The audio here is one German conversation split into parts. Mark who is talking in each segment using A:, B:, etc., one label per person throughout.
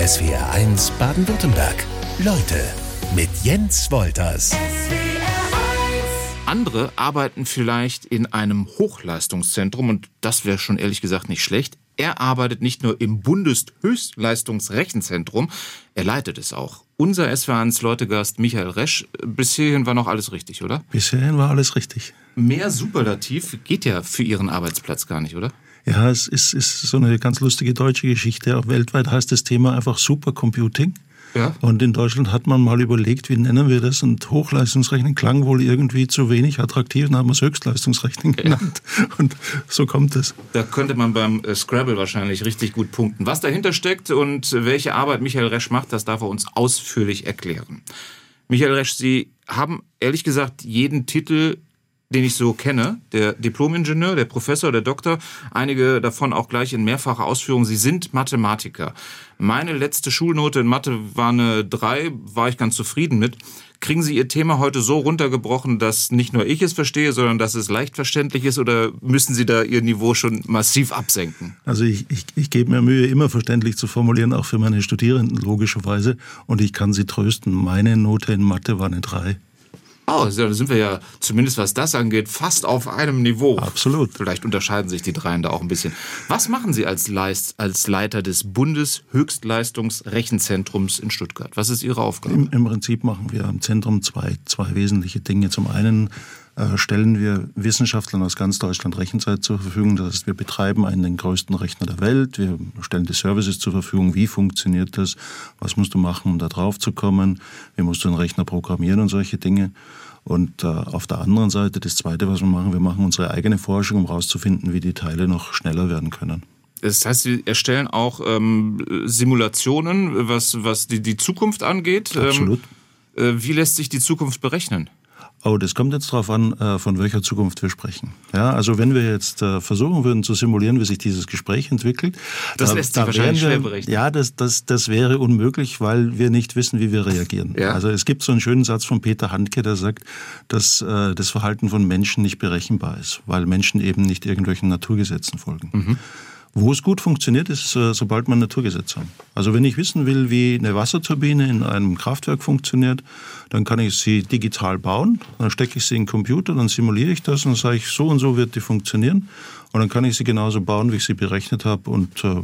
A: SWR1 Baden-Württemberg. Leute mit Jens Wolters.
B: Andere arbeiten vielleicht in einem Hochleistungszentrum und das wäre schon ehrlich gesagt nicht schlecht. Er arbeitet nicht nur im Bundeshöchstleistungsrechenzentrum, er leitet es auch. Unser SW1 Leutegast Michael Resch, bis hierhin war noch alles richtig, oder?
C: Bis hierhin war alles richtig.
B: Mehr Superlativ geht ja für Ihren Arbeitsplatz gar nicht, oder?
C: Ja, es ist, ist so eine ganz lustige deutsche Geschichte. Auch weltweit heißt das Thema einfach Supercomputing. Ja. Und in Deutschland hat man mal überlegt, wie nennen wir das? Und Hochleistungsrechnen klang wohl irgendwie zu wenig attraktiv, dann haben wir es Höchstleistungsrechnen genannt. Ja. Und so kommt es.
B: Da könnte man beim äh, Scrabble wahrscheinlich richtig gut punkten. Was dahinter steckt und welche Arbeit Michael Resch macht, das darf er uns ausführlich erklären. Michael Resch, Sie haben ehrlich gesagt jeden Titel den ich so kenne, der Diplomingenieur, der Professor, der Doktor, einige davon auch gleich in mehrfacher Ausführung. Sie sind Mathematiker. Meine letzte Schulnote in Mathe war eine 3, war ich ganz zufrieden mit. Kriegen Sie Ihr Thema heute so runtergebrochen, dass nicht nur ich es verstehe, sondern dass es leicht verständlich ist oder müssen Sie da Ihr Niveau schon massiv absenken?
C: Also ich, ich, ich gebe mir Mühe, immer verständlich zu formulieren, auch für meine Studierenden logischerweise. Und ich kann Sie trösten, meine Note in Mathe war eine 3.
B: Oh, da sind wir ja zumindest was das angeht fast auf einem Niveau.
C: Absolut.
B: Vielleicht unterscheiden sich die dreien da auch ein bisschen. Was machen Sie als, Leist, als Leiter des Bundeshöchstleistungsrechenzentrums in Stuttgart? Was ist Ihre Aufgabe?
C: Im, Im, Prinzip machen wir im Zentrum zwei, zwei wesentliche Dinge. Zum einen stellen wir Wissenschaftlern aus ganz Deutschland Rechenzeit zur Verfügung. Das heißt, wir betreiben einen den größten Rechner der Welt. Wir stellen die Services zur Verfügung. Wie funktioniert das? Was musst du machen, um da drauf zu kommen? Wie musst du einen Rechner programmieren und solche Dinge? Und äh, auf der anderen Seite, das Zweite, was wir machen, wir machen unsere eigene Forschung, um herauszufinden, wie die Teile noch schneller werden können.
B: Das heißt, Sie erstellen auch ähm, Simulationen, was, was die, die Zukunft angeht.
C: Absolut.
B: Ähm, äh, wie lässt sich die Zukunft berechnen?
C: Oh, das kommt jetzt darauf an, äh, von welcher Zukunft wir sprechen. Ja, also wenn wir jetzt äh, versuchen würden zu simulieren, wie sich dieses Gespräch entwickelt,
B: das lässt sich wahrscheinlich
C: wir,
B: schwer berechnen.
C: Ja, das, das, das wäre unmöglich, weil wir nicht wissen, wie wir reagieren. Ja. Also es gibt so einen schönen Satz von Peter Handke, der sagt, dass äh, das Verhalten von Menschen nicht berechenbar ist, weil Menschen eben nicht irgendwelchen Naturgesetzen folgen. Mhm. Wo es gut funktioniert, ist, äh, sobald man Naturgesetze hat. Also wenn ich wissen will, wie eine Wasserturbine in einem Kraftwerk funktioniert, dann kann ich sie digital bauen, dann stecke ich sie in den Computer, dann simuliere ich das und sage ich, so und so wird die funktionieren. Und dann kann ich sie genauso bauen, wie ich sie berechnet habe und äh,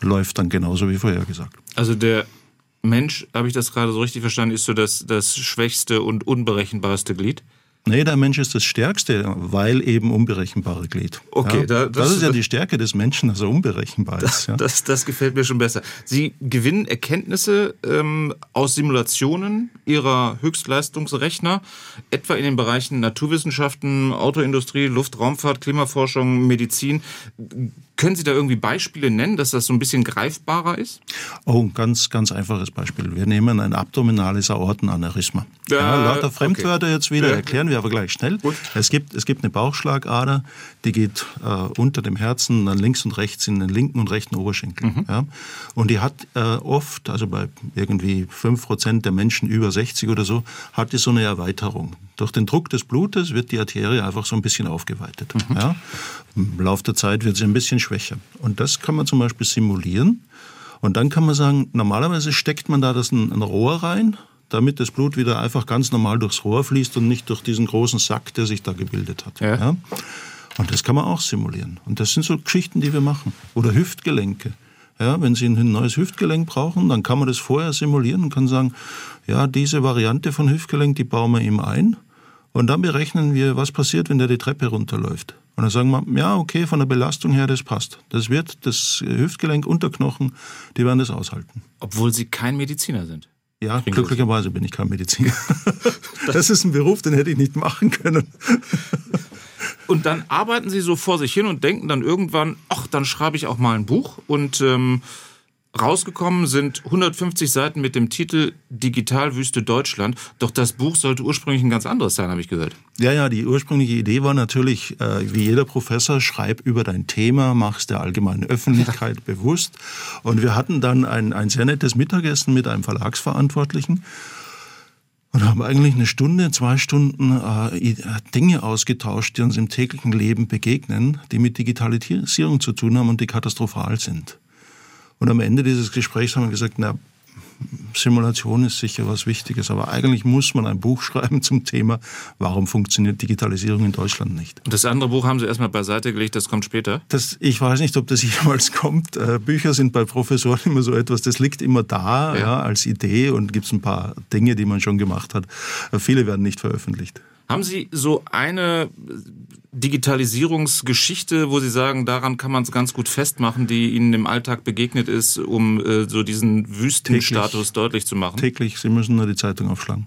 C: läuft dann genauso wie vorher gesagt.
B: Also der Mensch, habe ich das gerade so richtig verstanden, ist so das, das schwächste und unberechenbarste Glied?
C: Nee, der Mensch ist das Stärkste, weil eben unberechenbare Glied.
B: Okay,
C: ja, da, das, das, ist ja die Stärke des Menschen, dass er unberechenbar
B: das,
C: ist. Ja.
B: Das, das gefällt mir schon besser. Sie gewinnen Erkenntnisse ähm, aus Simulationen Ihrer Höchstleistungsrechner, etwa in den Bereichen Naturwissenschaften, Autoindustrie, Luftraumfahrt, Klimaforschung, Medizin. Können Sie da irgendwie Beispiele nennen, dass das so ein bisschen greifbarer ist?
C: Oh, ein ganz, ganz einfaches Beispiel. Wir nehmen ein abdominales Aortenaneurysma. Ja, ja, lauter Fremdwörter okay. jetzt wieder, erklären wir aber gleich schnell. Gut. Es gibt, es gibt eine Bauchschlagader, die geht äh, unter dem Herzen, dann links und rechts in den linken und rechten Oberschenkel. Mhm. Ja? Und die hat äh, oft, also bei irgendwie 5% der Menschen über 60 oder so, hat die so eine Erweiterung. Durch den Druck des Blutes wird die Arterie einfach so ein bisschen aufgeweitet. Mhm. Ja? Im Laufe der Zeit wird sie ein bisschen schwächer. Und das kann man zum Beispiel simulieren. Und dann kann man sagen, normalerweise steckt man da das ein, ein Rohr rein, damit das Blut wieder einfach ganz normal durchs Rohr fließt und nicht durch diesen großen Sack, der sich da gebildet hat. Ja. ja? Und das kann man auch simulieren. Und das sind so Geschichten, die wir machen. Oder Hüftgelenke. Ja, wenn Sie ein neues Hüftgelenk brauchen, dann kann man das vorher simulieren und kann sagen, ja, diese Variante von Hüftgelenk, die bauen wir ihm ein. Und dann berechnen wir, was passiert, wenn der die Treppe runterläuft. Und dann sagen wir, ja, okay, von der Belastung her, das passt. Das wird das Hüftgelenk, Unterknochen, die werden das aushalten.
B: Obwohl Sie kein Mediziner sind.
C: Ja, glücklicherweise bin ich kein Mediziner. das ist ein Beruf, den hätte ich nicht machen können.
B: Und dann arbeiten Sie so vor sich hin und denken dann irgendwann, ach, dann schreibe ich auch mal ein Buch und ähm, Rausgekommen sind 150 Seiten mit dem Titel Digitalwüste Deutschland. Doch das Buch sollte ursprünglich ein ganz anderes sein, habe ich gehört.
C: Ja, ja, die ursprüngliche Idee war natürlich, äh, wie jeder Professor, schreib über dein Thema, mach es der allgemeinen Öffentlichkeit bewusst. Und wir hatten dann ein, ein sehr nettes Mittagessen mit einem Verlagsverantwortlichen und haben eigentlich eine Stunde, zwei Stunden äh, Dinge ausgetauscht, die uns im täglichen Leben begegnen, die mit Digitalisierung zu tun haben und die katastrophal sind. Und am Ende dieses Gesprächs haben wir gesagt, na, Simulation ist sicher was Wichtiges, aber eigentlich muss man ein Buch schreiben zum Thema, warum funktioniert Digitalisierung in Deutschland nicht.
B: Und das andere Buch haben Sie erstmal beiseite gelegt, das kommt später?
C: Das, ich weiß nicht, ob das jemals kommt. Äh, Bücher sind bei Professoren immer so etwas, das liegt immer da ja. Ja, als Idee und gibt es ein paar Dinge, die man schon gemacht hat. Äh, viele werden nicht veröffentlicht.
B: Haben Sie so eine Digitalisierungsgeschichte, wo Sie sagen, daran kann man es ganz gut festmachen, die Ihnen im Alltag begegnet ist, um äh, so diesen Wüstenstatus täglich, deutlich zu machen?
C: Täglich, Sie müssen nur die Zeitung aufschlagen.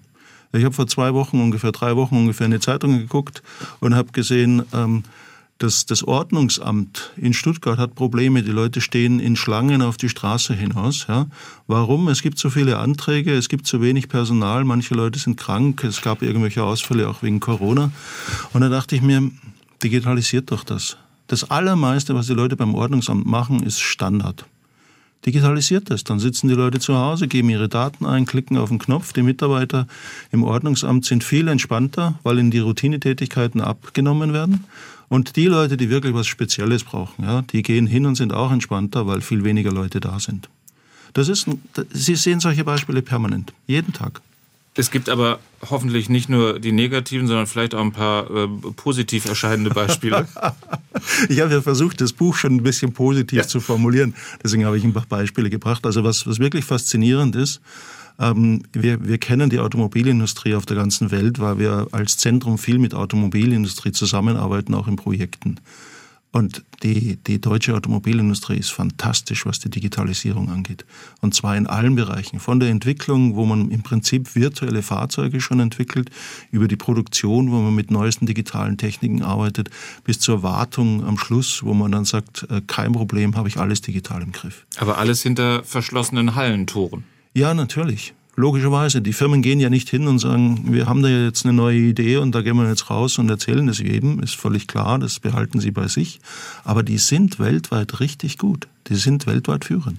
C: Ich habe vor zwei Wochen, ungefähr drei Wochen ungefähr eine Zeitung geguckt und habe gesehen, ähm, das, das Ordnungsamt in Stuttgart hat Probleme. Die Leute stehen in Schlangen auf die Straße hinaus. Ja. Warum? Es gibt so viele Anträge, es gibt zu wenig Personal, manche Leute sind krank, es gab irgendwelche Ausfälle auch wegen Corona. Und da dachte ich mir, digitalisiert doch das. Das Allermeiste, was die Leute beim Ordnungsamt machen, ist Standard. Digitalisiert das. Dann sitzen die Leute zu Hause, geben ihre Daten ein, klicken auf den Knopf. Die Mitarbeiter im Ordnungsamt sind viel entspannter, weil ihnen die Routinetätigkeiten abgenommen werden. Und die Leute, die wirklich was Spezielles brauchen, ja, die gehen hin und sind auch entspannter, weil viel weniger Leute da sind. Das ist, Sie sehen solche Beispiele permanent, jeden Tag.
B: Es gibt aber hoffentlich nicht nur die negativen, sondern vielleicht auch ein paar äh, positiv erscheinende Beispiele.
C: ich habe ja versucht, das Buch schon ein bisschen positiv ja. zu formulieren. Deswegen habe ich ein paar Beispiele gebracht. Also was, was wirklich faszinierend ist, ähm, wir, wir kennen die Automobilindustrie auf der ganzen Welt, weil wir als Zentrum viel mit Automobilindustrie zusammenarbeiten, auch in Projekten. Und die, die deutsche Automobilindustrie ist fantastisch, was die Digitalisierung angeht. Und zwar in allen Bereichen. Von der Entwicklung, wo man im Prinzip virtuelle Fahrzeuge schon entwickelt, über die Produktion, wo man mit neuesten digitalen Techniken arbeitet, bis zur Wartung am Schluss, wo man dann sagt, äh, kein Problem, habe ich alles digital im Griff.
B: Aber alles hinter verschlossenen Hallentoren.
C: Ja, natürlich. Logischerweise. Die Firmen gehen ja nicht hin und sagen, wir haben da jetzt eine neue Idee und da gehen wir jetzt raus und erzählen das jedem. Ist völlig klar, das behalten sie bei sich. Aber die sind weltweit richtig gut. Die sind weltweit führend.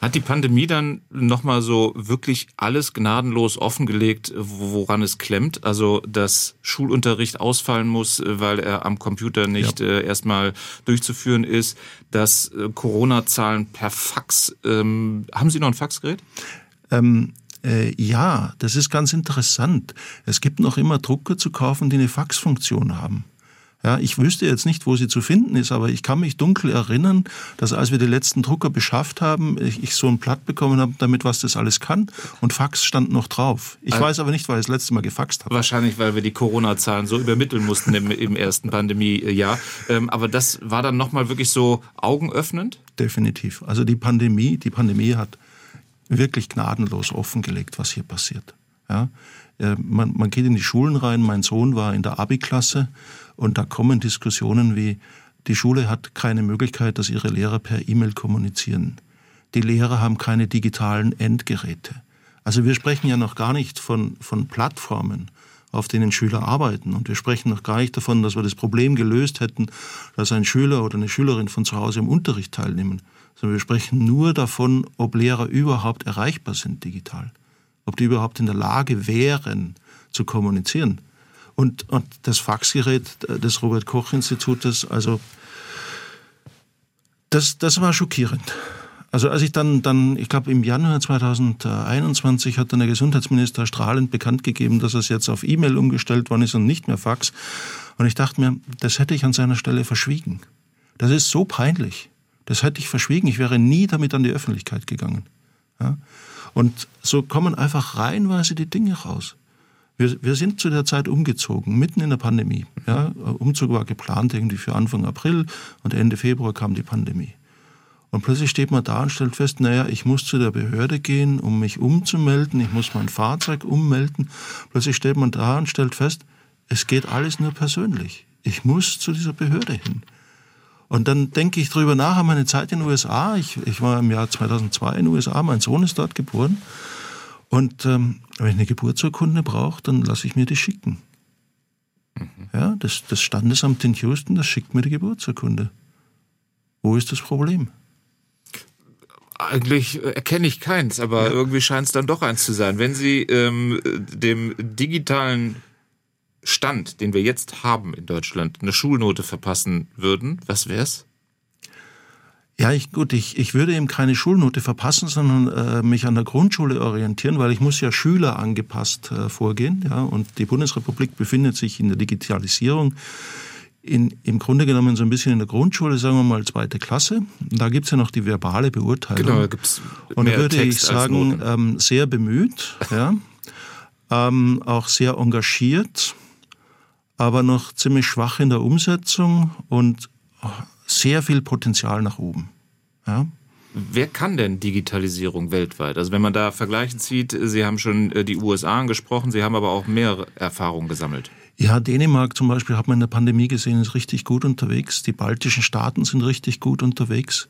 B: Hat die Pandemie dann nochmal so wirklich alles gnadenlos offengelegt, woran es klemmt? Also, dass Schulunterricht ausfallen muss, weil er am Computer nicht ja. äh, erstmal durchzuführen ist, dass äh, Corona-Zahlen per Fax, ähm, haben Sie noch ein Faxgerät?
C: Ähm, äh, ja, das ist ganz interessant. Es gibt noch immer Drucker zu kaufen, die eine Faxfunktion haben. Ja, ich wüsste jetzt nicht, wo sie zu finden ist, aber ich kann mich dunkel erinnern, dass als wir die letzten Drucker beschafft haben, ich, ich so ein Blatt bekommen habe, damit was das alles kann und Fax stand noch drauf. Ich also, weiß aber nicht, weil ich das letzte Mal gefaxt habe.
B: Wahrscheinlich, weil wir die Corona-Zahlen so übermitteln mussten im, im ersten Pandemiejahr. Ähm, aber das war dann nochmal wirklich so augenöffnend?
C: Definitiv. Also die Pandemie, die Pandemie hat wirklich gnadenlos offengelegt, was hier passiert. Ja, äh, man, man geht in die Schulen rein. Mein Sohn war in der Abi-Klasse und da kommen Diskussionen wie, die Schule hat keine Möglichkeit, dass ihre Lehrer per E-Mail kommunizieren. Die Lehrer haben keine digitalen Endgeräte. Also wir sprechen ja noch gar nicht von, von Plattformen, auf denen Schüler arbeiten. Und wir sprechen noch gar nicht davon, dass wir das Problem gelöst hätten, dass ein Schüler oder eine Schülerin von zu Hause im Unterricht teilnehmen. Sondern wir sprechen nur davon, ob Lehrer überhaupt erreichbar sind digital. Ob die überhaupt in der Lage wären, zu kommunizieren. Und, und das Faxgerät des Robert Koch Institutes, also das, das war schockierend. Also als ich dann, dann ich glaube im Januar 2021 hat dann der Gesundheitsminister strahlend bekannt gegeben, dass es jetzt auf E-Mail umgestellt worden ist und nicht mehr Fax. Und ich dachte mir, das hätte ich an seiner Stelle verschwiegen. Das ist so peinlich. Das hätte ich verschwiegen. Ich wäre nie damit an die Öffentlichkeit gegangen. Ja? Und so kommen einfach reihenweise die Dinge raus. Wir, wir sind zu der Zeit umgezogen, mitten in der Pandemie. Ja, Umzug war geplant irgendwie für Anfang April und Ende Februar kam die Pandemie. Und plötzlich steht man da und stellt fest, naja, ich muss zu der Behörde gehen, um mich umzumelden, ich muss mein Fahrzeug ummelden. Plötzlich steht man da und stellt fest, es geht alles nur persönlich. Ich muss zu dieser Behörde hin. Und dann denke ich drüber nach an meine Zeit in den USA. Ich, ich war im Jahr 2002 in den USA, mein Sohn ist dort geboren. Und ähm, wenn ich eine Geburtsurkunde brauche, dann lasse ich mir die schicken. Mhm. Ja, das, das Standesamt in Houston, das schickt mir die Geburtsurkunde. Wo ist das Problem?
B: Eigentlich erkenne ich keins, aber ja. irgendwie scheint es dann doch eins zu sein. Wenn Sie ähm, dem digitalen Stand, den wir jetzt haben in Deutschland, eine Schulnote verpassen würden, was wäre es?
C: Ja, ich, gut, ich, ich würde eben keine Schulnote verpassen, sondern äh, mich an der Grundschule orientieren, weil ich muss ja Schüler angepasst äh, vorgehen. Ja, und die Bundesrepublik befindet sich in der Digitalisierung in, im Grunde genommen so ein bisschen in der Grundschule, sagen wir mal zweite Klasse. Da gibt's ja noch die verbale Beurteilung. Genau, da gibt's Und da würde Text ich sagen, ähm, sehr bemüht, ja, ähm, auch sehr engagiert, aber noch ziemlich schwach in der Umsetzung und sehr viel Potenzial nach oben. Ja.
B: Wer kann denn Digitalisierung weltweit? Also wenn man da Vergleiche zieht, Sie haben schon äh, die USA angesprochen, Sie haben aber auch mehr Erfahrungen gesammelt.
C: Ja, Dänemark zum Beispiel hat man in der Pandemie gesehen, ist richtig gut unterwegs. Die baltischen Staaten sind richtig gut unterwegs.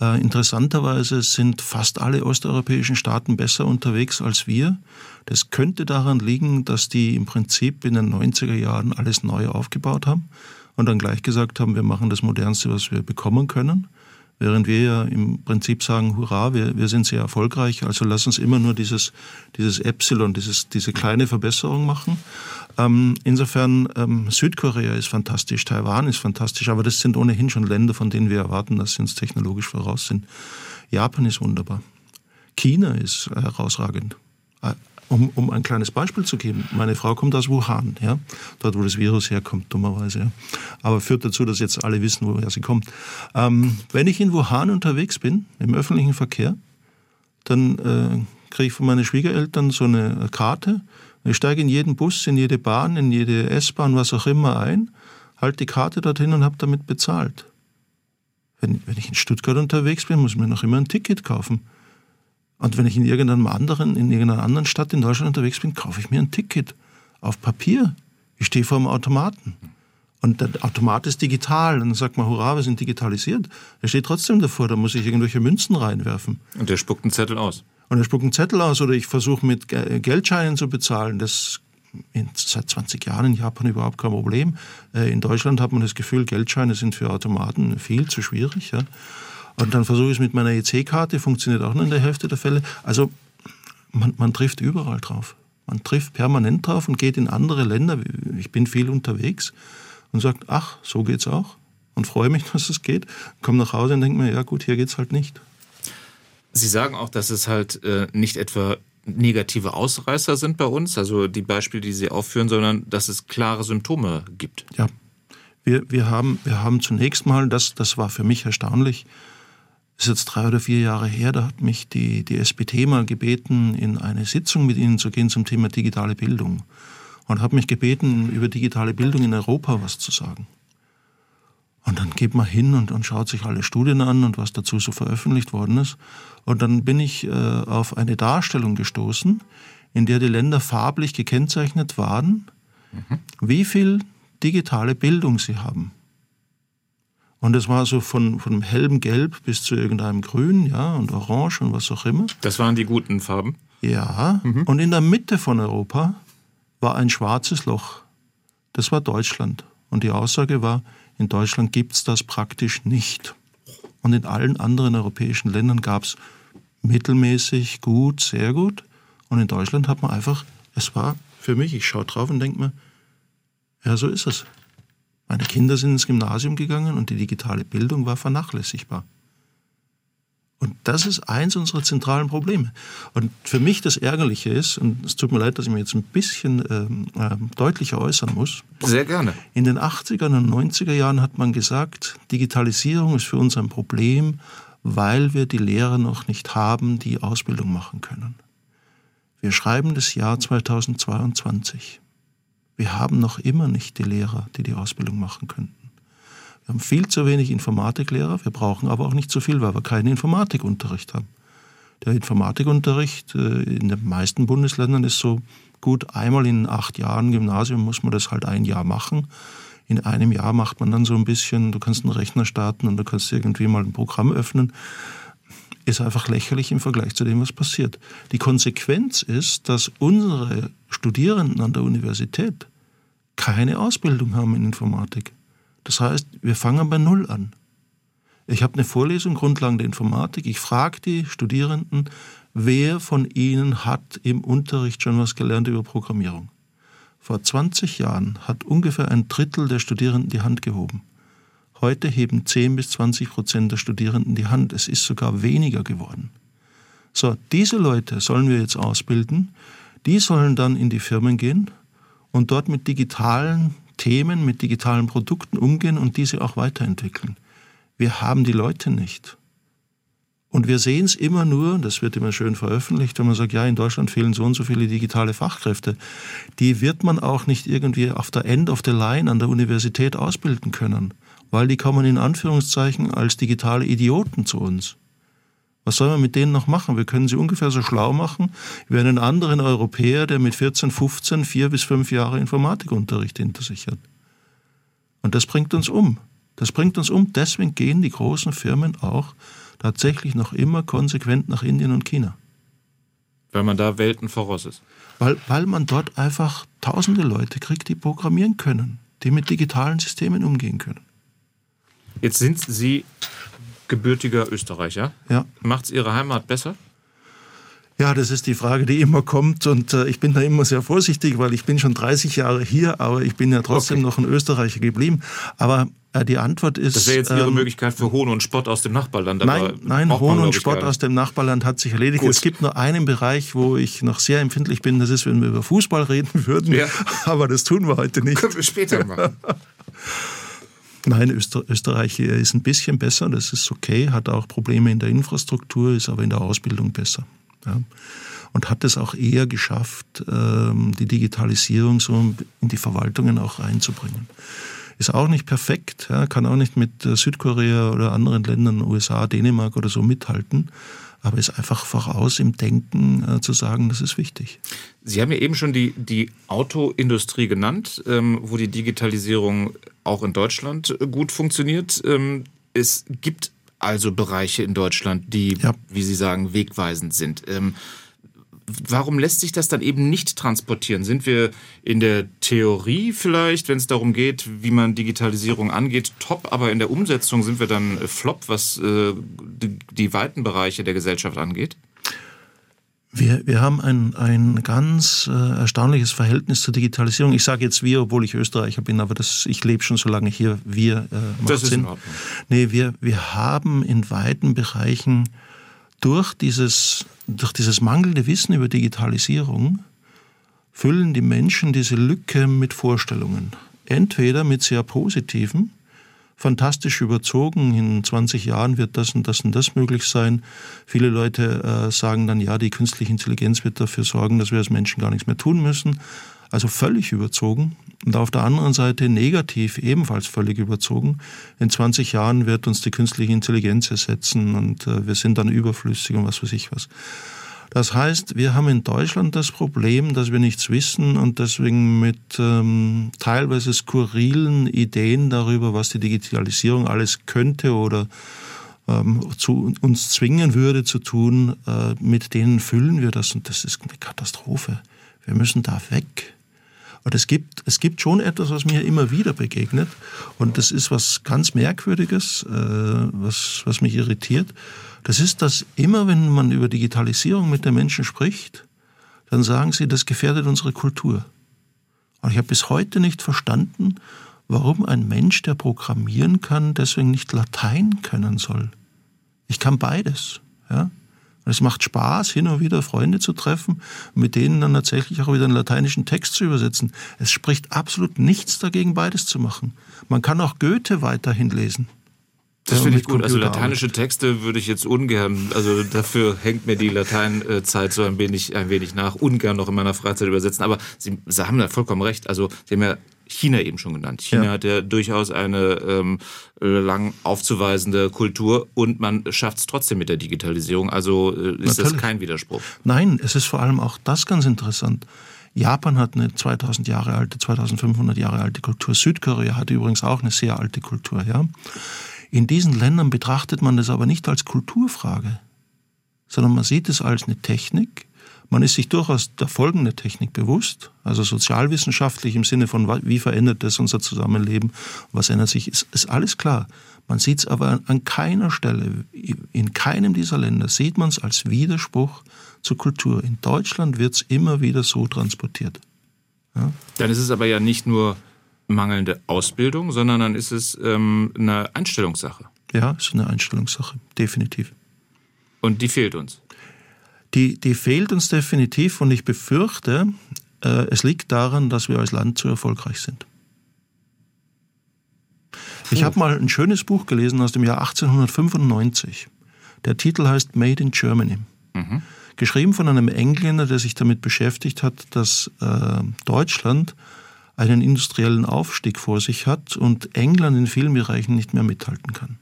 C: Äh, interessanterweise sind fast alle osteuropäischen Staaten besser unterwegs als wir. Das könnte daran liegen, dass die im Prinzip in den 90er Jahren alles neu aufgebaut haben und dann gleich gesagt haben, wir machen das Modernste, was wir bekommen können. Während wir ja im Prinzip sagen, hurra, wir, wir sind sehr erfolgreich, also lass uns immer nur dieses, dieses Epsilon, dieses, diese kleine Verbesserung machen. Ähm, insofern, ähm, Südkorea ist fantastisch, Taiwan ist fantastisch, aber das sind ohnehin schon Länder, von denen wir erwarten, dass sie uns technologisch voraus sind. Japan ist wunderbar. China ist herausragend. Um, um ein kleines Beispiel zu geben, meine Frau kommt aus Wuhan, ja, dort wo das Virus herkommt, dummerweise. Ja. Aber führt dazu, dass jetzt alle wissen, woher sie kommt. Ähm, wenn ich in Wuhan unterwegs bin, im öffentlichen Verkehr, dann äh, kriege ich von meinen Schwiegereltern so eine Karte. Ich steige in jeden Bus, in jede Bahn, in jede S-Bahn, was auch immer ein, halte die Karte dorthin und habe damit bezahlt. Wenn, wenn ich in Stuttgart unterwegs bin, muss ich mir noch immer ein Ticket kaufen. Und wenn ich in irgendeinem anderen, in irgendeiner anderen Stadt in Deutschland unterwegs bin, kaufe ich mir ein Ticket auf Papier. Ich stehe vor dem Automaten. Und der Automat ist digital. Und dann sagt man, hurra, wir sind digitalisiert. Er steht trotzdem davor, da muss ich irgendwelche Münzen reinwerfen.
B: Und der spuckt einen Zettel aus.
C: Und er spuckt einen Zettel aus oder ich versuche mit Geldscheinen zu bezahlen. Das ist seit 20 Jahren in Japan überhaupt kein Problem. Äh, in Deutschland hat man das Gefühl, Geldscheine sind für Automaten viel zu schwierig. Ja. Und dann versuche ich es mit meiner EC-Karte, funktioniert auch nur in der Hälfte der Fälle. Also man, man trifft überall drauf. Man trifft permanent drauf und geht in andere Länder. Ich bin viel unterwegs und sagt, ach, so geht's auch. Und freue mich, dass es geht. Komme nach Hause und denke mir, ja gut, hier geht's halt nicht.
B: Sie sagen auch, dass es halt äh, nicht etwa negative Ausreißer sind bei uns, also die Beispiele, die Sie aufführen, sondern dass es klare Symptome gibt.
C: Ja, wir, wir, haben, wir haben zunächst mal, das, das war für mich erstaunlich, ist jetzt drei oder vier Jahre her, da hat mich die, die SBT mal gebeten, in eine Sitzung mit Ihnen zu gehen zum Thema digitale Bildung. Und hat mich gebeten, über digitale Bildung in Europa was zu sagen. Und dann geht man hin und, und schaut sich alle Studien an und was dazu so veröffentlicht worden ist. Und dann bin ich äh, auf eine Darstellung gestoßen, in der die Länder farblich gekennzeichnet waren, mhm. wie viel digitale Bildung sie haben. Und es war so von, von hellem Gelb bis zu irgendeinem Grün, ja, und Orange und was auch immer.
B: Das waren die guten Farben?
C: Ja. Mhm. Und in der Mitte von Europa war ein schwarzes Loch. Das war Deutschland. Und die Aussage war, in Deutschland gibt es das praktisch nicht. Und in allen anderen europäischen Ländern gab es mittelmäßig, gut, sehr gut. Und in Deutschland hat man einfach, es war für mich, ich schaue drauf und denke mir, ja, so ist es. Meine Kinder sind ins Gymnasium gegangen und die digitale Bildung war vernachlässigbar. Und das ist eins unserer zentralen Probleme. Und für mich das Ärgerliche ist, und es tut mir leid, dass ich mich jetzt ein bisschen ähm, äh, deutlicher äußern muss.
B: Sehr gerne.
C: In den 80er und 90er Jahren hat man gesagt, Digitalisierung ist für uns ein Problem, weil wir die Lehrer noch nicht haben, die Ausbildung machen können. Wir schreiben das Jahr 2022. Wir haben noch immer nicht die Lehrer, die die Ausbildung machen könnten. Wir haben viel zu wenig Informatiklehrer, wir brauchen aber auch nicht so viel, weil wir keinen Informatikunterricht haben. Der Informatikunterricht äh, in den meisten Bundesländern ist so gut, einmal in acht Jahren Gymnasium muss man das halt ein Jahr machen. In einem Jahr macht man dann so ein bisschen, du kannst einen Rechner starten und du kannst irgendwie mal ein Programm öffnen. Ist einfach lächerlich im Vergleich zu dem, was passiert. Die Konsequenz ist, dass unsere Studierenden an der Universität keine Ausbildung haben in Informatik. Das heißt, wir fangen bei Null an. Ich habe eine Vorlesung Grundlagen der Informatik. Ich frage die Studierenden, wer von ihnen hat im Unterricht schon was gelernt über Programmierung. Vor 20 Jahren hat ungefähr ein Drittel der Studierenden die Hand gehoben. Heute heben 10 bis 20 Prozent der Studierenden die Hand. Es ist sogar weniger geworden. So, diese Leute sollen wir jetzt ausbilden. Die sollen dann in die Firmen gehen und dort mit digitalen Themen, mit digitalen Produkten umgehen und diese auch weiterentwickeln. Wir haben die Leute nicht. Und wir sehen es immer nur, das wird immer schön veröffentlicht, wenn man sagt, ja, in Deutschland fehlen so und so viele digitale Fachkräfte. Die wird man auch nicht irgendwie auf der End of the Line an der Universität ausbilden können, weil die kommen in Anführungszeichen als digitale Idioten zu uns. Was soll man mit denen noch machen? Wir können sie ungefähr so schlau machen wie einen anderen Europäer, der mit 14, 15 vier bis fünf Jahre Informatikunterricht hinter sich hat. Und das bringt uns um. Das bringt uns um. Deswegen gehen die großen Firmen auch tatsächlich noch immer konsequent nach Indien und China.
B: Weil man da Welten voraus ist.
C: Weil, weil man dort einfach tausende Leute kriegt, die programmieren können, die mit digitalen Systemen umgehen können.
B: Jetzt sind Sie gebürtiger Österreicher.
C: Ja.
B: Macht es Ihre Heimat besser?
C: Ja, das ist die Frage, die immer kommt und äh, ich bin da immer sehr vorsichtig, weil ich bin schon 30 Jahre hier, aber ich bin ja trotzdem okay. noch ein Österreicher geblieben. Aber äh, die Antwort ist.
B: Das wäre jetzt Ihre ähm, Möglichkeit für Hohn und Spott aus dem Nachbarland.
C: nein, nein Hohn und Spott aus dem Nachbarland hat sich erledigt. Gut. Es gibt nur einen Bereich, wo ich noch sehr empfindlich bin. Das ist, wenn wir über Fußball reden würden. Ja. Aber das tun wir heute nicht.
B: Können wir später machen.
C: Nein, Öster Österreich ist ein bisschen besser, das ist okay, hat auch Probleme in der Infrastruktur, ist aber in der Ausbildung besser. Ja. Und hat es auch eher geschafft, ähm, die Digitalisierung so in die Verwaltungen auch reinzubringen. Ist auch nicht perfekt, kann auch nicht mit äh, Südkorea oder anderen Ländern, USA, Dänemark oder so mithalten aber ist einfach voraus im Denken äh, zu sagen, das ist wichtig.
B: Sie haben ja eben schon die, die Autoindustrie genannt, ähm, wo die Digitalisierung auch in Deutschland gut funktioniert. Ähm, es gibt also Bereiche in Deutschland, die, ja. wie Sie sagen, wegweisend sind. Ähm, warum lässt sich das dann eben nicht transportieren? Sind wir in der Theorie vielleicht, wenn es darum geht, wie man Digitalisierung angeht, top, aber in der Umsetzung sind wir dann flop, was äh, die, die weiten Bereiche der Gesellschaft angeht?
C: Wir, wir haben ein, ein ganz äh, erstaunliches Verhältnis zur Digitalisierung. Ich sage jetzt wir, obwohl ich Österreicher bin, aber das, ich lebe schon so lange hier. Wir äh, macht das ist Sinn. In Ordnung. Nee, wir, wir haben in weiten Bereichen durch dieses, durch dieses mangelnde Wissen über Digitalisierung füllen die Menschen diese Lücke mit Vorstellungen. Entweder mit sehr positiven, fantastisch überzogen. In 20 Jahren wird das und das und das möglich sein. Viele Leute äh, sagen dann, ja, die künstliche Intelligenz wird dafür sorgen, dass wir als Menschen gar nichts mehr tun müssen. Also völlig überzogen. Und auf der anderen Seite negativ ebenfalls völlig überzogen. In 20 Jahren wird uns die künstliche Intelligenz ersetzen und äh, wir sind dann überflüssig und was weiß ich was. Das heißt, wir haben in Deutschland das Problem, dass wir nichts wissen und deswegen mit ähm, teilweise skurrilen Ideen darüber, was die Digitalisierung alles könnte oder ähm, zu uns zwingen würde zu tun, äh, mit denen füllen wir das und das ist eine Katastrophe. Wir müssen da weg. Und es gibt, es gibt schon etwas, was mir immer wieder begegnet. Und das ist was ganz Merkwürdiges, äh, was, was mich irritiert. Das ist, dass immer, wenn man über Digitalisierung mit den Menschen spricht, dann sagen sie, das gefährdet unsere Kultur. Und ich habe bis heute nicht verstanden, warum ein Mensch, der programmieren kann, deswegen nicht Latein können soll. Ich kann beides. Ja? Es macht Spaß, hin und wieder Freunde zu treffen, mit denen dann tatsächlich auch wieder einen lateinischen Text zu übersetzen. Es spricht absolut nichts dagegen, beides zu machen. Man kann auch Goethe weiterhin lesen.
B: Das finde ich gut. Also lateinische Texte würde ich jetzt ungern, also dafür hängt mir die Lateinzeit so ein wenig, ein wenig nach, ungern noch in meiner Freizeit übersetzen. Aber Sie, Sie haben da vollkommen recht. Also Sie haben ja China eben schon genannt. China ja. hat ja durchaus eine ähm, lang aufzuweisende Kultur und man schafft es trotzdem mit der Digitalisierung. Also äh, ist Natürlich. das kein Widerspruch.
C: Nein, es ist vor allem auch das ganz interessant. Japan hat eine 2000 Jahre alte, 2500 Jahre alte Kultur. Südkorea hat übrigens auch eine sehr alte Kultur. Ja? In diesen Ländern betrachtet man das aber nicht als Kulturfrage, sondern man sieht es als eine Technik, man ist sich durchaus der Folgen der Technik bewusst, also sozialwissenschaftlich im Sinne von, wie verändert das unser Zusammenleben, was ändert sich, ist, ist alles klar. Man sieht es aber an keiner Stelle, in keinem dieser Länder sieht man es als Widerspruch zur Kultur. In Deutschland wird es immer wieder so transportiert.
B: Ja? Dann ist es aber ja nicht nur mangelnde Ausbildung, sondern dann ist es ähm, eine Einstellungssache.
C: Ja, ist eine Einstellungssache, definitiv.
B: Und die fehlt uns?
C: Die, die fehlt uns definitiv und ich befürchte, äh, es liegt daran, dass wir als Land zu erfolgreich sind. Ich habe mal ein schönes Buch gelesen aus dem Jahr 1895. Der Titel heißt Made in Germany. Mhm. Geschrieben von einem Engländer, der sich damit beschäftigt hat, dass äh, Deutschland einen industriellen Aufstieg vor sich hat und England in vielen Bereichen nicht mehr mithalten kann.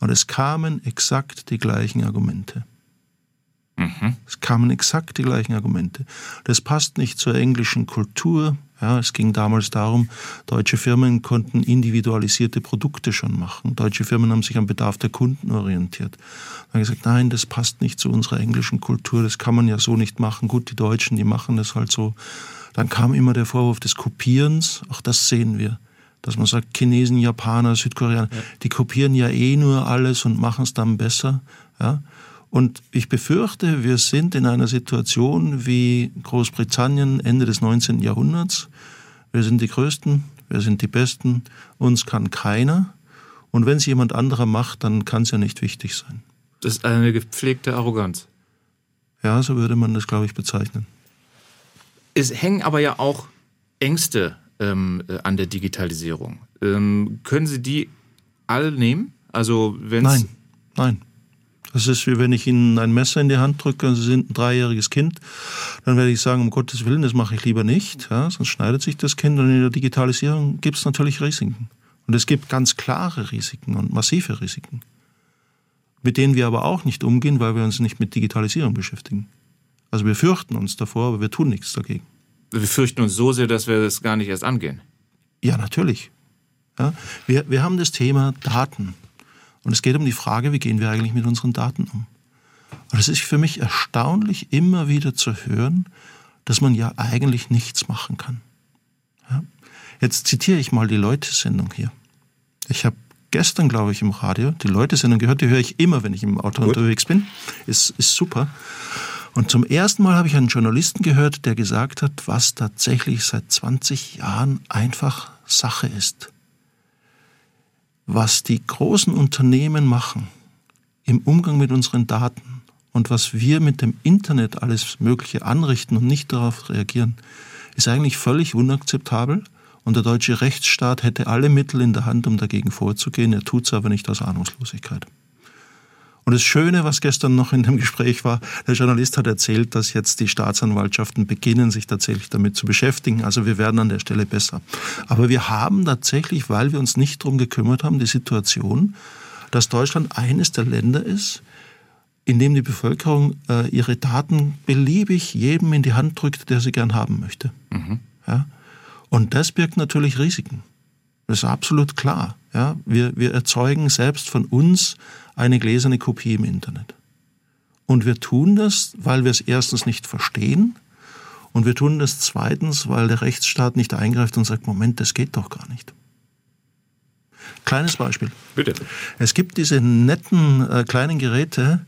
C: Und es kamen exakt die gleichen Argumente. Mhm. Es kamen exakt die gleichen Argumente. Das passt nicht zur englischen Kultur. Ja, es ging damals darum, deutsche Firmen konnten individualisierte Produkte schon machen. Deutsche Firmen haben sich am Bedarf der Kunden orientiert. Dann haben gesagt, nein, das passt nicht zu unserer englischen Kultur, das kann man ja so nicht machen. Gut, die Deutschen, die machen das halt so. Dann kam immer der Vorwurf des Kopierens, auch das sehen wir. Dass man sagt, Chinesen, Japaner, Südkoreaner, ja. die kopieren ja eh nur alles und machen es dann besser. Ja? Und ich befürchte, wir sind in einer Situation wie Großbritannien Ende des 19. Jahrhunderts. Wir sind die Größten, wir sind die Besten, uns kann keiner. Und wenn es jemand anderer macht, dann kann es ja nicht wichtig sein.
B: Das ist eine gepflegte Arroganz.
C: Ja, so würde man das, glaube ich, bezeichnen.
B: Es hängen aber ja auch Ängste ähm, äh, an der Digitalisierung. Ähm, können Sie die alle nehmen? Also wenn
C: Nein, nein. Das ist wie wenn ich Ihnen ein Messer in die Hand drücke und Sie sind ein dreijähriges Kind, dann werde ich sagen, um Gottes Willen, das mache ich lieber nicht, ja, sonst schneidet sich das Kind. Und in der Digitalisierung gibt es natürlich Risiken. Und es gibt ganz klare Risiken und massive Risiken, mit denen wir aber auch nicht umgehen, weil wir uns nicht mit Digitalisierung beschäftigen. Also wir fürchten uns davor, aber wir tun nichts dagegen.
B: Wir fürchten uns so sehr, dass wir das gar nicht erst angehen.
C: Ja, natürlich. Ja, wir, wir haben das Thema Daten. Und es geht um die Frage, wie gehen wir eigentlich mit unseren Daten um? Und es ist für mich erstaunlich, immer wieder zu hören, dass man ja eigentlich nichts machen kann. Ja? Jetzt zitiere ich mal die Leute-Sendung hier. Ich habe gestern, glaube ich, im Radio die Leute-Sendung gehört, die höre ich immer, wenn ich im Auto Gut. unterwegs bin. Ist, ist super. Und zum ersten Mal habe ich einen Journalisten gehört, der gesagt hat, was tatsächlich seit 20 Jahren einfach Sache ist was die großen Unternehmen machen im Umgang mit unseren Daten und was wir mit dem Internet alles Mögliche anrichten und nicht darauf reagieren, ist eigentlich völlig unakzeptabel. Und der deutsche Rechtsstaat hätte alle Mittel in der Hand, um dagegen vorzugehen. Er tut es aber nicht aus Ahnungslosigkeit. Und das Schöne, was gestern noch in dem Gespräch war, der Journalist hat erzählt, dass jetzt die Staatsanwaltschaften beginnen, sich tatsächlich damit zu beschäftigen. Also wir werden an der Stelle besser. Aber wir haben tatsächlich, weil wir uns nicht darum gekümmert haben, die Situation, dass Deutschland eines der Länder ist, in dem die Bevölkerung äh, ihre Daten beliebig jedem in die Hand drückt, der sie gern haben möchte. Mhm. Ja? Und das birgt natürlich Risiken. Das ist absolut klar. Ja? Wir, wir erzeugen selbst von uns eine gläserne Kopie im Internet. Und wir tun das, weil wir es erstens nicht verstehen und wir tun das zweitens, weil der Rechtsstaat nicht eingreift und sagt, Moment, das geht doch gar nicht. Kleines Beispiel.
B: Bitte.
C: Es gibt diese netten äh, kleinen Geräte,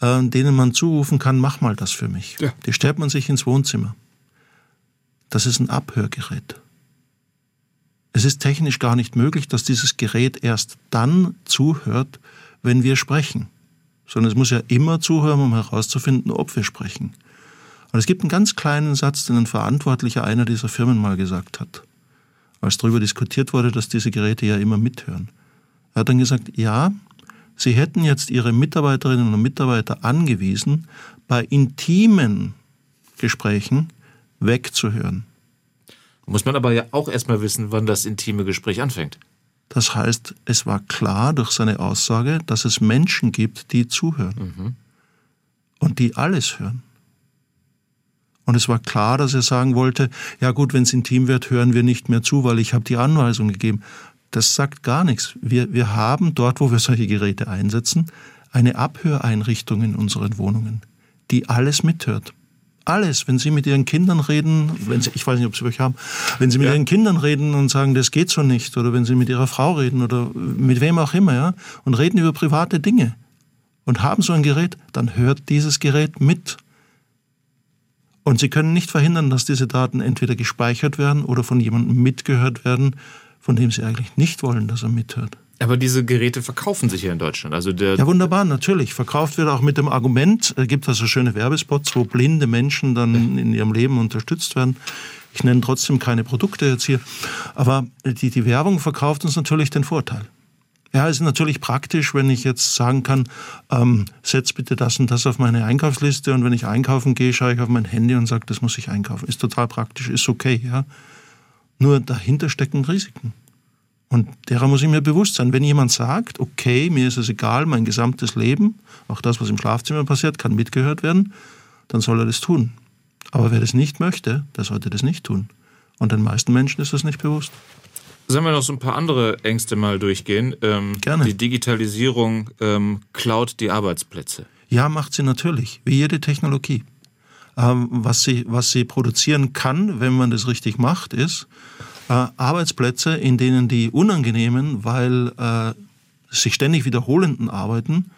C: äh, denen man zurufen kann, mach mal das für mich. Ja. Die stellt man sich ins Wohnzimmer. Das ist ein Abhörgerät. Es ist technisch gar nicht möglich, dass dieses Gerät erst dann zuhört, wenn wir sprechen, sondern es muss ja immer zuhören, um herauszufinden, ob wir sprechen. Und es gibt einen ganz kleinen Satz, den ein Verantwortlicher einer dieser Firmen mal gesagt hat, als darüber diskutiert wurde, dass diese Geräte ja immer mithören. Er hat dann gesagt, ja, Sie hätten jetzt Ihre Mitarbeiterinnen und Mitarbeiter angewiesen, bei intimen Gesprächen wegzuhören.
B: Muss man aber ja auch erstmal wissen, wann das intime Gespräch anfängt.
C: Das heißt, es war klar durch seine Aussage, dass es Menschen gibt, die zuhören mhm. und die alles hören. Und es war klar, dass er sagen wollte, ja gut, wenn es intim wird, hören wir nicht mehr zu, weil ich habe die Anweisung gegeben. Das sagt gar nichts. Wir, wir haben dort, wo wir solche Geräte einsetzen, eine Abhöreinrichtung in unseren Wohnungen, die alles mithört alles, wenn Sie mit Ihren Kindern reden, wenn Sie, ich weiß nicht, ob Sie welche haben, wenn Sie mit ja. Ihren Kindern reden und sagen, das geht so nicht, oder wenn Sie mit Ihrer Frau reden oder mit wem auch immer, ja, und reden über private Dinge und haben so ein Gerät, dann hört dieses Gerät mit. Und Sie können nicht verhindern, dass diese Daten entweder gespeichert werden oder von jemandem mitgehört werden, von dem Sie eigentlich nicht wollen, dass er mithört.
B: Aber diese Geräte verkaufen sich ja in Deutschland. Also der
C: ja, wunderbar, natürlich. Verkauft wird auch mit dem Argument, es gibt also schöne Werbespots, wo blinde Menschen dann in ihrem Leben unterstützt werden. Ich nenne trotzdem keine Produkte jetzt hier. Aber die, die Werbung verkauft uns natürlich den Vorteil. Ja, es ist natürlich praktisch, wenn ich jetzt sagen kann, ähm, setz bitte das und das auf meine Einkaufsliste und wenn ich einkaufen gehe, schaue ich auf mein Handy und sage, das muss ich einkaufen. Ist total praktisch, ist okay, ja. Nur dahinter stecken Risiken. Und derer muss ich mir bewusst sein. Wenn jemand sagt, okay, mir ist es egal, mein gesamtes Leben, auch das, was im Schlafzimmer passiert, kann mitgehört werden, dann soll er das tun. Aber wer das nicht möchte, der sollte das nicht tun. Und den meisten Menschen ist das nicht bewusst.
B: Sollen wir noch so ein paar andere Ängste mal durchgehen? Ähm,
C: Gerne.
B: Die Digitalisierung ähm, klaut die Arbeitsplätze.
C: Ja, macht sie natürlich, wie jede Technologie. Ähm, was, sie, was sie produzieren kann, wenn man das richtig macht, ist, Arbeitsplätze, in denen die unangenehmen, weil äh, sich ständig wiederholenden Arbeiten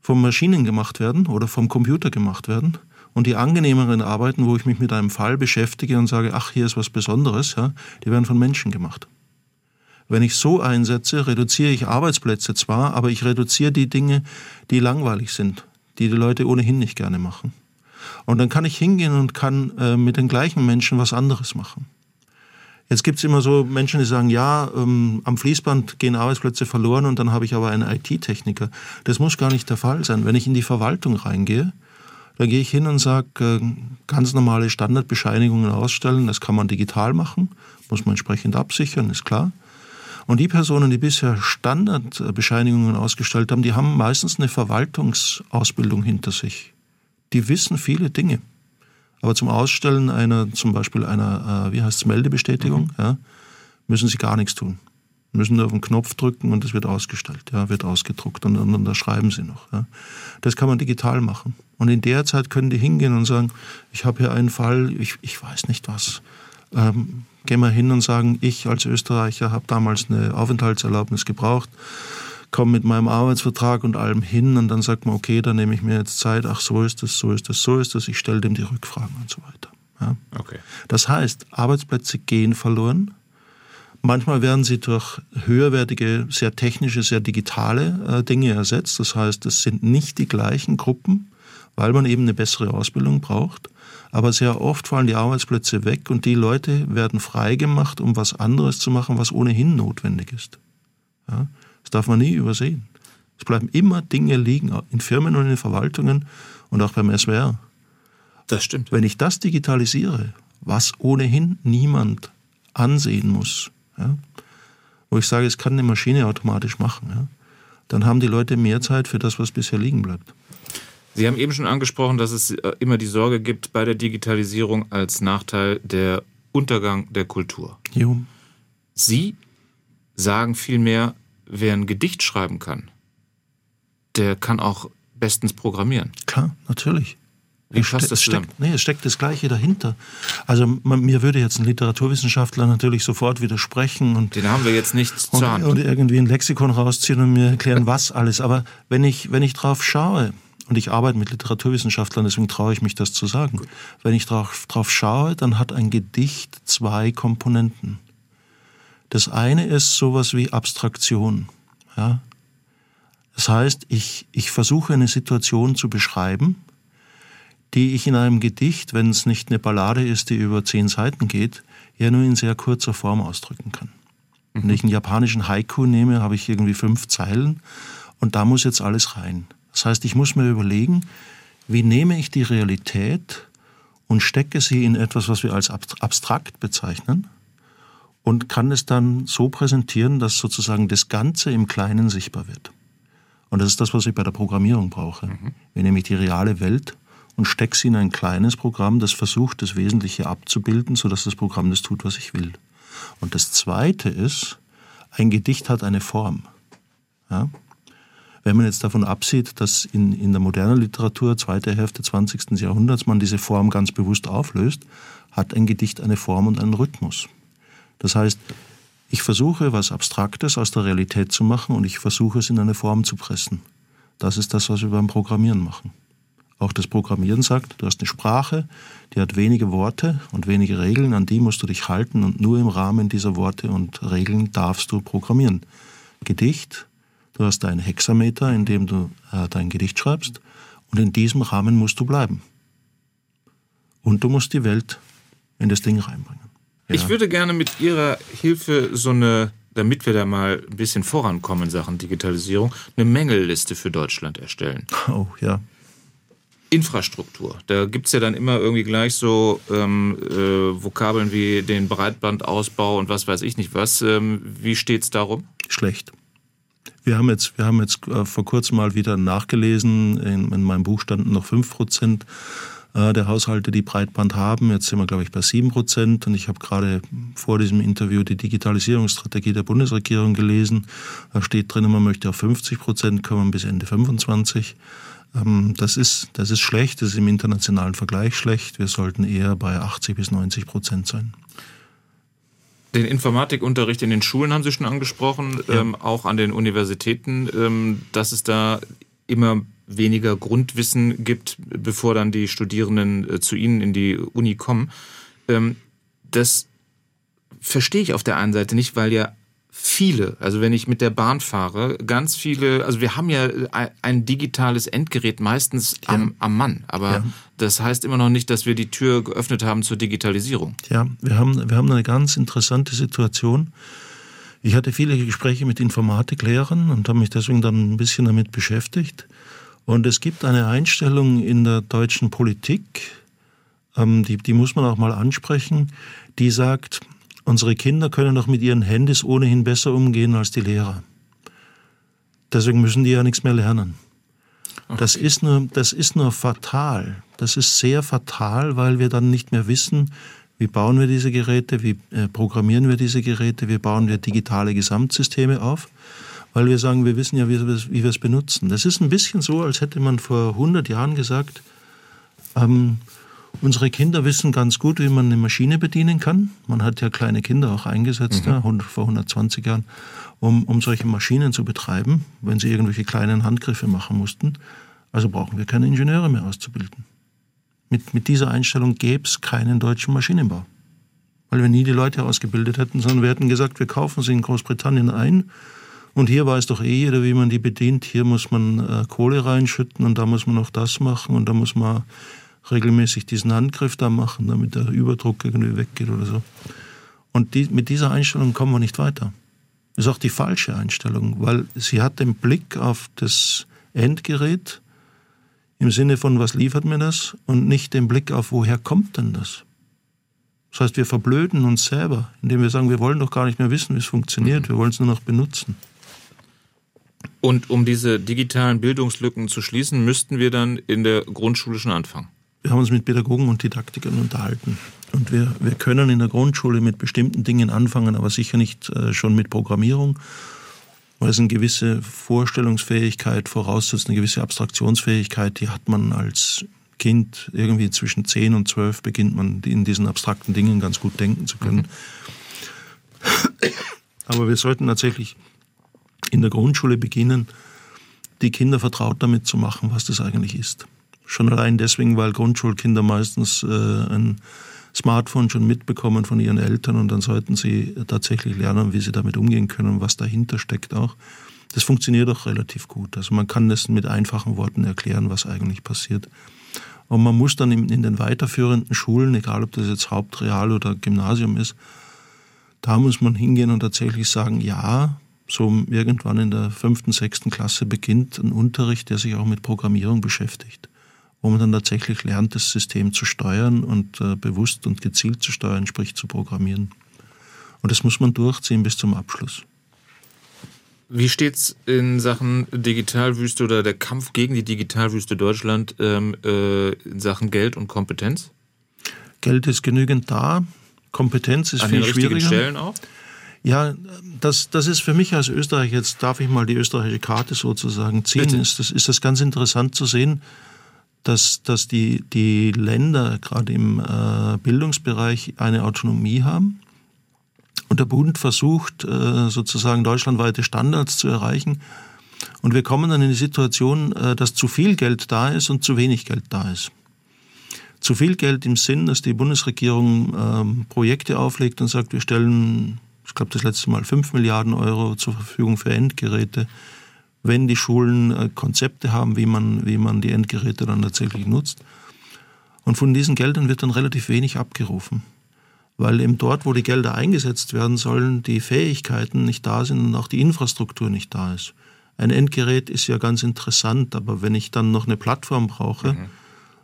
C: von Maschinen gemacht werden oder vom Computer gemacht werden und die angenehmeren Arbeiten, wo ich mich mit einem Fall beschäftige und sage, ach, hier ist was Besonderes, ja, die werden von Menschen gemacht. Wenn ich so einsetze, reduziere ich Arbeitsplätze zwar, aber ich reduziere die Dinge, die langweilig sind, die die Leute ohnehin nicht gerne machen. Und dann kann ich hingehen und kann äh, mit den gleichen Menschen was anderes machen. Jetzt gibt es immer so Menschen, die sagen, ja, ähm, am Fließband gehen Arbeitsplätze verloren und dann habe ich aber einen IT-Techniker. Das muss gar nicht der Fall sein. Wenn ich in die Verwaltung reingehe, dann gehe ich hin und sage, äh, ganz normale Standardbescheinigungen ausstellen, das kann man digital machen, muss man entsprechend absichern, ist klar. Und die Personen, die bisher Standardbescheinigungen ausgestellt haben, die haben meistens eine Verwaltungsausbildung hinter sich. Die wissen viele Dinge. Aber zum Ausstellen einer, zum Beispiel einer, äh, wie heißt es, Meldebestätigung, mhm. ja, müssen sie gar nichts tun. Müssen nur auf den Knopf drücken und es wird ausgestellt, ja, wird ausgedruckt und, und, und da schreiben sie noch. Ja. Das kann man digital machen. Und in der Zeit können die hingehen und sagen, ich habe hier einen Fall, ich, ich weiß nicht was. Ähm, gehen wir hin und sagen, ich als Österreicher habe damals eine Aufenthaltserlaubnis gebraucht komme mit meinem Arbeitsvertrag und allem hin und dann sagt man, okay, dann nehme ich mir jetzt Zeit, ach so ist das, so ist das, so ist das, ich stelle dem die Rückfragen und so weiter. Ja.
B: Okay.
C: Das heißt, Arbeitsplätze gehen verloren. Manchmal werden sie durch höherwertige, sehr technische, sehr digitale äh, Dinge ersetzt. Das heißt, es sind nicht die gleichen Gruppen, weil man eben eine bessere Ausbildung braucht. Aber sehr oft fallen die Arbeitsplätze weg und die Leute werden freigemacht, um was anderes zu machen, was ohnehin notwendig ist. Ja? Das darf man nie übersehen. Es bleiben immer Dinge liegen in Firmen und in Verwaltungen und auch beim SWR.
B: Das stimmt.
C: Wenn ich das digitalisiere, was ohnehin niemand ansehen muss, ja, wo ich sage, es kann eine Maschine automatisch machen, ja, dann haben die Leute mehr Zeit für das, was bisher liegen bleibt.
B: Sie haben eben schon angesprochen, dass es äh, immer die Sorge gibt bei der Digitalisierung als Nachteil der Untergang der Kultur.
C: Jo.
B: Sie sagen vielmehr, wer ein Gedicht schreiben kann, der kann auch bestens programmieren.
C: Klar, natürlich.
B: Wie passt das
C: steckt, nee, es steckt das Gleiche dahinter. Also man, mir würde jetzt ein Literaturwissenschaftler natürlich sofort widersprechen und
B: den haben wir jetzt nicht zur Hand.
C: Und irgendwie ein Lexikon rausziehen und mir erklären, was alles. Aber wenn ich wenn ich drauf schaue und ich arbeite mit Literaturwissenschaftlern, deswegen traue ich mich das zu sagen. Gut. Wenn ich drauf, drauf schaue, dann hat ein Gedicht zwei Komponenten. Das eine ist sowas wie Abstraktion. Ja? Das heißt, ich, ich versuche eine Situation zu beschreiben, die ich in einem Gedicht, wenn es nicht eine Ballade ist, die über zehn Seiten geht, ja nur in sehr kurzer Form ausdrücken kann. Mhm. Wenn ich einen japanischen Haiku nehme, habe ich irgendwie fünf Zeilen und da muss jetzt alles rein. Das heißt, ich muss mir überlegen, wie nehme ich die Realität und stecke sie in etwas, was wir als abstrakt bezeichnen, und kann es dann so präsentieren, dass sozusagen das Ganze im Kleinen sichtbar wird. Und das ist das, was ich bei der Programmierung brauche. Mhm. Ich nehme die reale Welt und stecke sie in ein kleines Programm, das versucht, das Wesentliche abzubilden, sodass das Programm das tut, was ich will. Und das Zweite ist, ein Gedicht hat eine Form. Ja? Wenn man jetzt davon absieht, dass in, in der modernen Literatur, zweite Hälfte 20. Jahrhunderts, man diese Form ganz bewusst auflöst, hat ein Gedicht eine Form und einen Rhythmus. Das heißt, ich versuche, was Abstraktes aus der Realität zu machen und ich versuche es in eine Form zu pressen. Das ist das, was wir beim Programmieren machen. auch das Programmieren sagt. Du hast eine Sprache, die hat wenige Worte und wenige Regeln, an die musst du dich halten und nur im Rahmen dieser Worte und Regeln darfst du programmieren. Gedicht, du hast einen Hexameter, in dem du äh, dein Gedicht schreibst und in diesem Rahmen musst du bleiben. Und du musst die Welt in das Ding reinbringen.
B: Ja. Ich würde gerne mit Ihrer Hilfe so eine, damit wir da mal ein bisschen vorankommen in Sachen Digitalisierung, eine Mängelliste für Deutschland erstellen.
C: Oh ja.
B: Infrastruktur. Da gibt es ja dann immer irgendwie gleich so ähm, äh, Vokabeln wie den Breitbandausbau und was weiß ich nicht was. Ähm, wie steht es darum?
C: Schlecht. Wir haben jetzt, wir haben jetzt äh, vor kurzem mal wieder nachgelesen, in, in meinem Buch standen noch 5 Prozent der Haushalte, die Breitband haben. Jetzt sind wir, glaube ich, bei 7 Prozent. Und ich habe gerade vor diesem Interview die Digitalisierungsstrategie der Bundesregierung gelesen. Da steht drin, man möchte auf 50 Prozent kommen bis Ende 25. Ähm, das ist, das ist schlecht, das ist im internationalen Vergleich schlecht. Wir sollten eher bei 80 bis 90 Prozent sein.
B: Den Informatikunterricht in den Schulen haben Sie schon angesprochen, ja. ähm, auch an den Universitäten, ähm, dass es da immer weniger Grundwissen gibt, bevor dann die Studierenden äh, zu Ihnen in die Uni kommen. Ähm, das verstehe ich auf der einen Seite nicht, weil ja viele, also wenn ich mit der Bahn fahre, ganz viele, also wir haben ja ein digitales Endgerät meistens ja. am, am Mann, aber ja. das heißt immer noch nicht, dass wir die Tür geöffnet haben zur Digitalisierung.
C: Ja, wir haben, wir haben eine ganz interessante Situation. Ich hatte viele Gespräche mit Informatiklehrern und habe mich deswegen dann ein bisschen damit beschäftigt. Und es gibt eine Einstellung in der deutschen Politik, ähm, die, die muss man auch mal ansprechen, die sagt, unsere Kinder können doch mit ihren Handys ohnehin besser umgehen als die Lehrer. Deswegen müssen die ja nichts mehr lernen. Okay. Das, ist nur, das ist nur fatal. Das ist sehr fatal, weil wir dann nicht mehr wissen, wie bauen wir diese Geräte, wie äh, programmieren wir diese Geräte, wie bauen wir digitale Gesamtsysteme auf weil wir sagen, wir wissen ja, wie, wie wir es benutzen. Das ist ein bisschen so, als hätte man vor 100 Jahren gesagt, ähm, unsere Kinder wissen ganz gut, wie man eine Maschine bedienen kann. Man hat ja kleine Kinder auch eingesetzt, mhm. ja, vor 120 Jahren, um, um solche Maschinen zu betreiben, wenn sie irgendwelche kleinen Handgriffe machen mussten. Also brauchen wir keine Ingenieure mehr auszubilden. Mit, mit dieser Einstellung gäbe es keinen deutschen Maschinenbau. Weil wir nie die Leute ausgebildet hätten, sondern wir hätten gesagt, wir kaufen sie in Großbritannien ein und hier weiß doch eh jeder, wie man die bedient. Hier muss man äh, Kohle reinschütten und da muss man noch das machen und da muss man regelmäßig diesen Handgriff da machen, damit der Überdruck irgendwie weggeht oder so. Und die, mit dieser Einstellung kommen wir nicht weiter. Das ist auch die falsche Einstellung, weil sie hat den Blick auf das Endgerät im Sinne von, was liefert mir das und nicht den Blick auf, woher kommt denn das? Das heißt, wir verblöden uns selber, indem wir sagen, wir wollen doch gar nicht mehr wissen, wie es funktioniert, wir wollen es nur noch benutzen.
B: Und um diese digitalen Bildungslücken zu schließen, müssten wir dann in der Grundschule schon anfangen.
C: Wir haben uns mit Pädagogen und Didaktikern unterhalten. Und wir, wir können in der Grundschule mit bestimmten Dingen anfangen, aber sicher nicht äh, schon mit Programmierung, weil es eine gewisse Vorstellungsfähigkeit voraussetzt, eine gewisse Abstraktionsfähigkeit, die hat man als Kind irgendwie zwischen 10 und 12 beginnt man in diesen abstrakten Dingen ganz gut denken zu können. Mhm. Aber wir sollten tatsächlich in der Grundschule beginnen, die Kinder vertraut damit zu machen, was das eigentlich ist. Schon allein deswegen, weil Grundschulkinder meistens äh, ein Smartphone schon mitbekommen von ihren Eltern und dann sollten sie tatsächlich lernen, wie sie damit umgehen können, was dahinter steckt auch. Das funktioniert auch relativ gut. Also man kann das mit einfachen Worten erklären, was eigentlich passiert. Und man muss dann in den weiterführenden Schulen, egal ob das jetzt Hauptreal oder Gymnasium ist, da muss man hingehen und tatsächlich sagen, ja, so irgendwann in der fünften, sechsten Klasse beginnt ein Unterricht, der sich auch mit Programmierung beschäftigt, wo man dann tatsächlich lernt, das System zu steuern und äh, bewusst und gezielt zu steuern, sprich zu programmieren. Und das muss man durchziehen bis zum Abschluss.
B: Wie steht es in Sachen Digitalwüste oder der Kampf gegen die Digitalwüste Deutschland ähm, äh, in Sachen Geld und Kompetenz?
C: Geld ist genügend da. Kompetenz ist An viel den schwieriger.
B: Stellen auch?
C: Ja, das, das ist für mich als Österreich, jetzt darf ich mal die österreichische Karte sozusagen ziehen, ist das, ist das ganz interessant zu sehen, dass, dass die, die Länder gerade im äh, Bildungsbereich eine Autonomie haben und der Bund versucht äh, sozusagen deutschlandweite Standards zu erreichen. Und wir kommen dann in die Situation, äh, dass zu viel Geld da ist und zu wenig Geld da ist. Zu viel Geld im Sinn, dass die Bundesregierung ähm, Projekte auflegt und sagt, wir stellen, ich glaube das letzte Mal 5 Milliarden Euro zur Verfügung für Endgeräte, wenn die Schulen äh, Konzepte haben, wie man, wie man die Endgeräte dann tatsächlich nutzt. Und von diesen Geldern wird dann relativ wenig abgerufen weil eben dort, wo die Gelder eingesetzt werden sollen, die Fähigkeiten nicht da sind und auch die Infrastruktur nicht da ist. Ein Endgerät ist ja ganz interessant, aber wenn ich dann noch eine Plattform brauche mhm.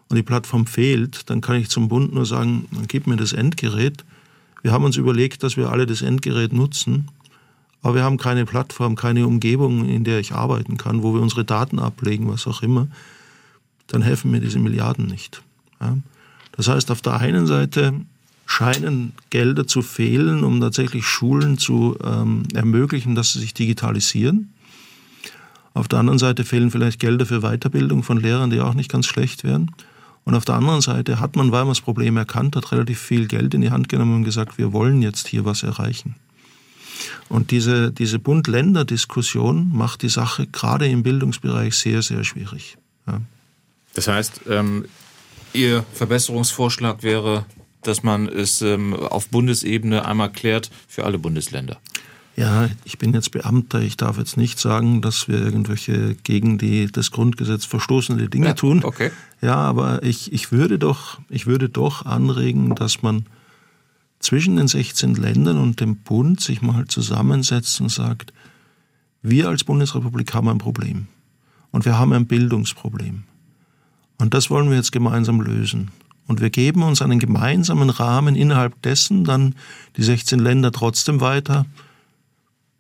C: und die Plattform fehlt, dann kann ich zum Bund nur sagen, dann gib mir das Endgerät. Wir haben uns überlegt, dass wir alle das Endgerät nutzen, aber wir haben keine Plattform, keine Umgebung, in der ich arbeiten kann, wo wir unsere Daten ablegen, was auch immer. Dann helfen mir diese Milliarden nicht. Ja? Das heißt, auf der einen Seite scheinen Gelder zu fehlen, um tatsächlich Schulen zu ähm, ermöglichen, dass sie sich digitalisieren. Auf der anderen Seite fehlen vielleicht Gelder für Weiterbildung von Lehrern, die auch nicht ganz schlecht wären. Und auf der anderen Seite hat man, weil Problem erkannt hat, relativ viel Geld in die Hand genommen und gesagt, wir wollen jetzt hier was erreichen. Und diese, diese Bund-Länder-Diskussion macht die Sache gerade im Bildungsbereich sehr, sehr schwierig. Ja.
B: Das heißt, ähm, Ihr Verbesserungsvorschlag wäre, dass man es ähm, auf Bundesebene einmal klärt für alle Bundesländer?
C: Ja, ich bin jetzt Beamter. Ich darf jetzt nicht sagen, dass wir irgendwelche gegen die, das Grundgesetz verstoßene Dinge ja, tun.
B: Okay.
C: Ja, aber ich, ich, würde doch, ich würde doch anregen, dass man zwischen den 16 Ländern und dem Bund sich mal zusammensetzt und sagt, wir als Bundesrepublik haben ein Problem. Und wir haben ein Bildungsproblem. Und das wollen wir jetzt gemeinsam lösen. Und wir geben uns einen gemeinsamen Rahmen, innerhalb dessen dann die 16 Länder trotzdem weiter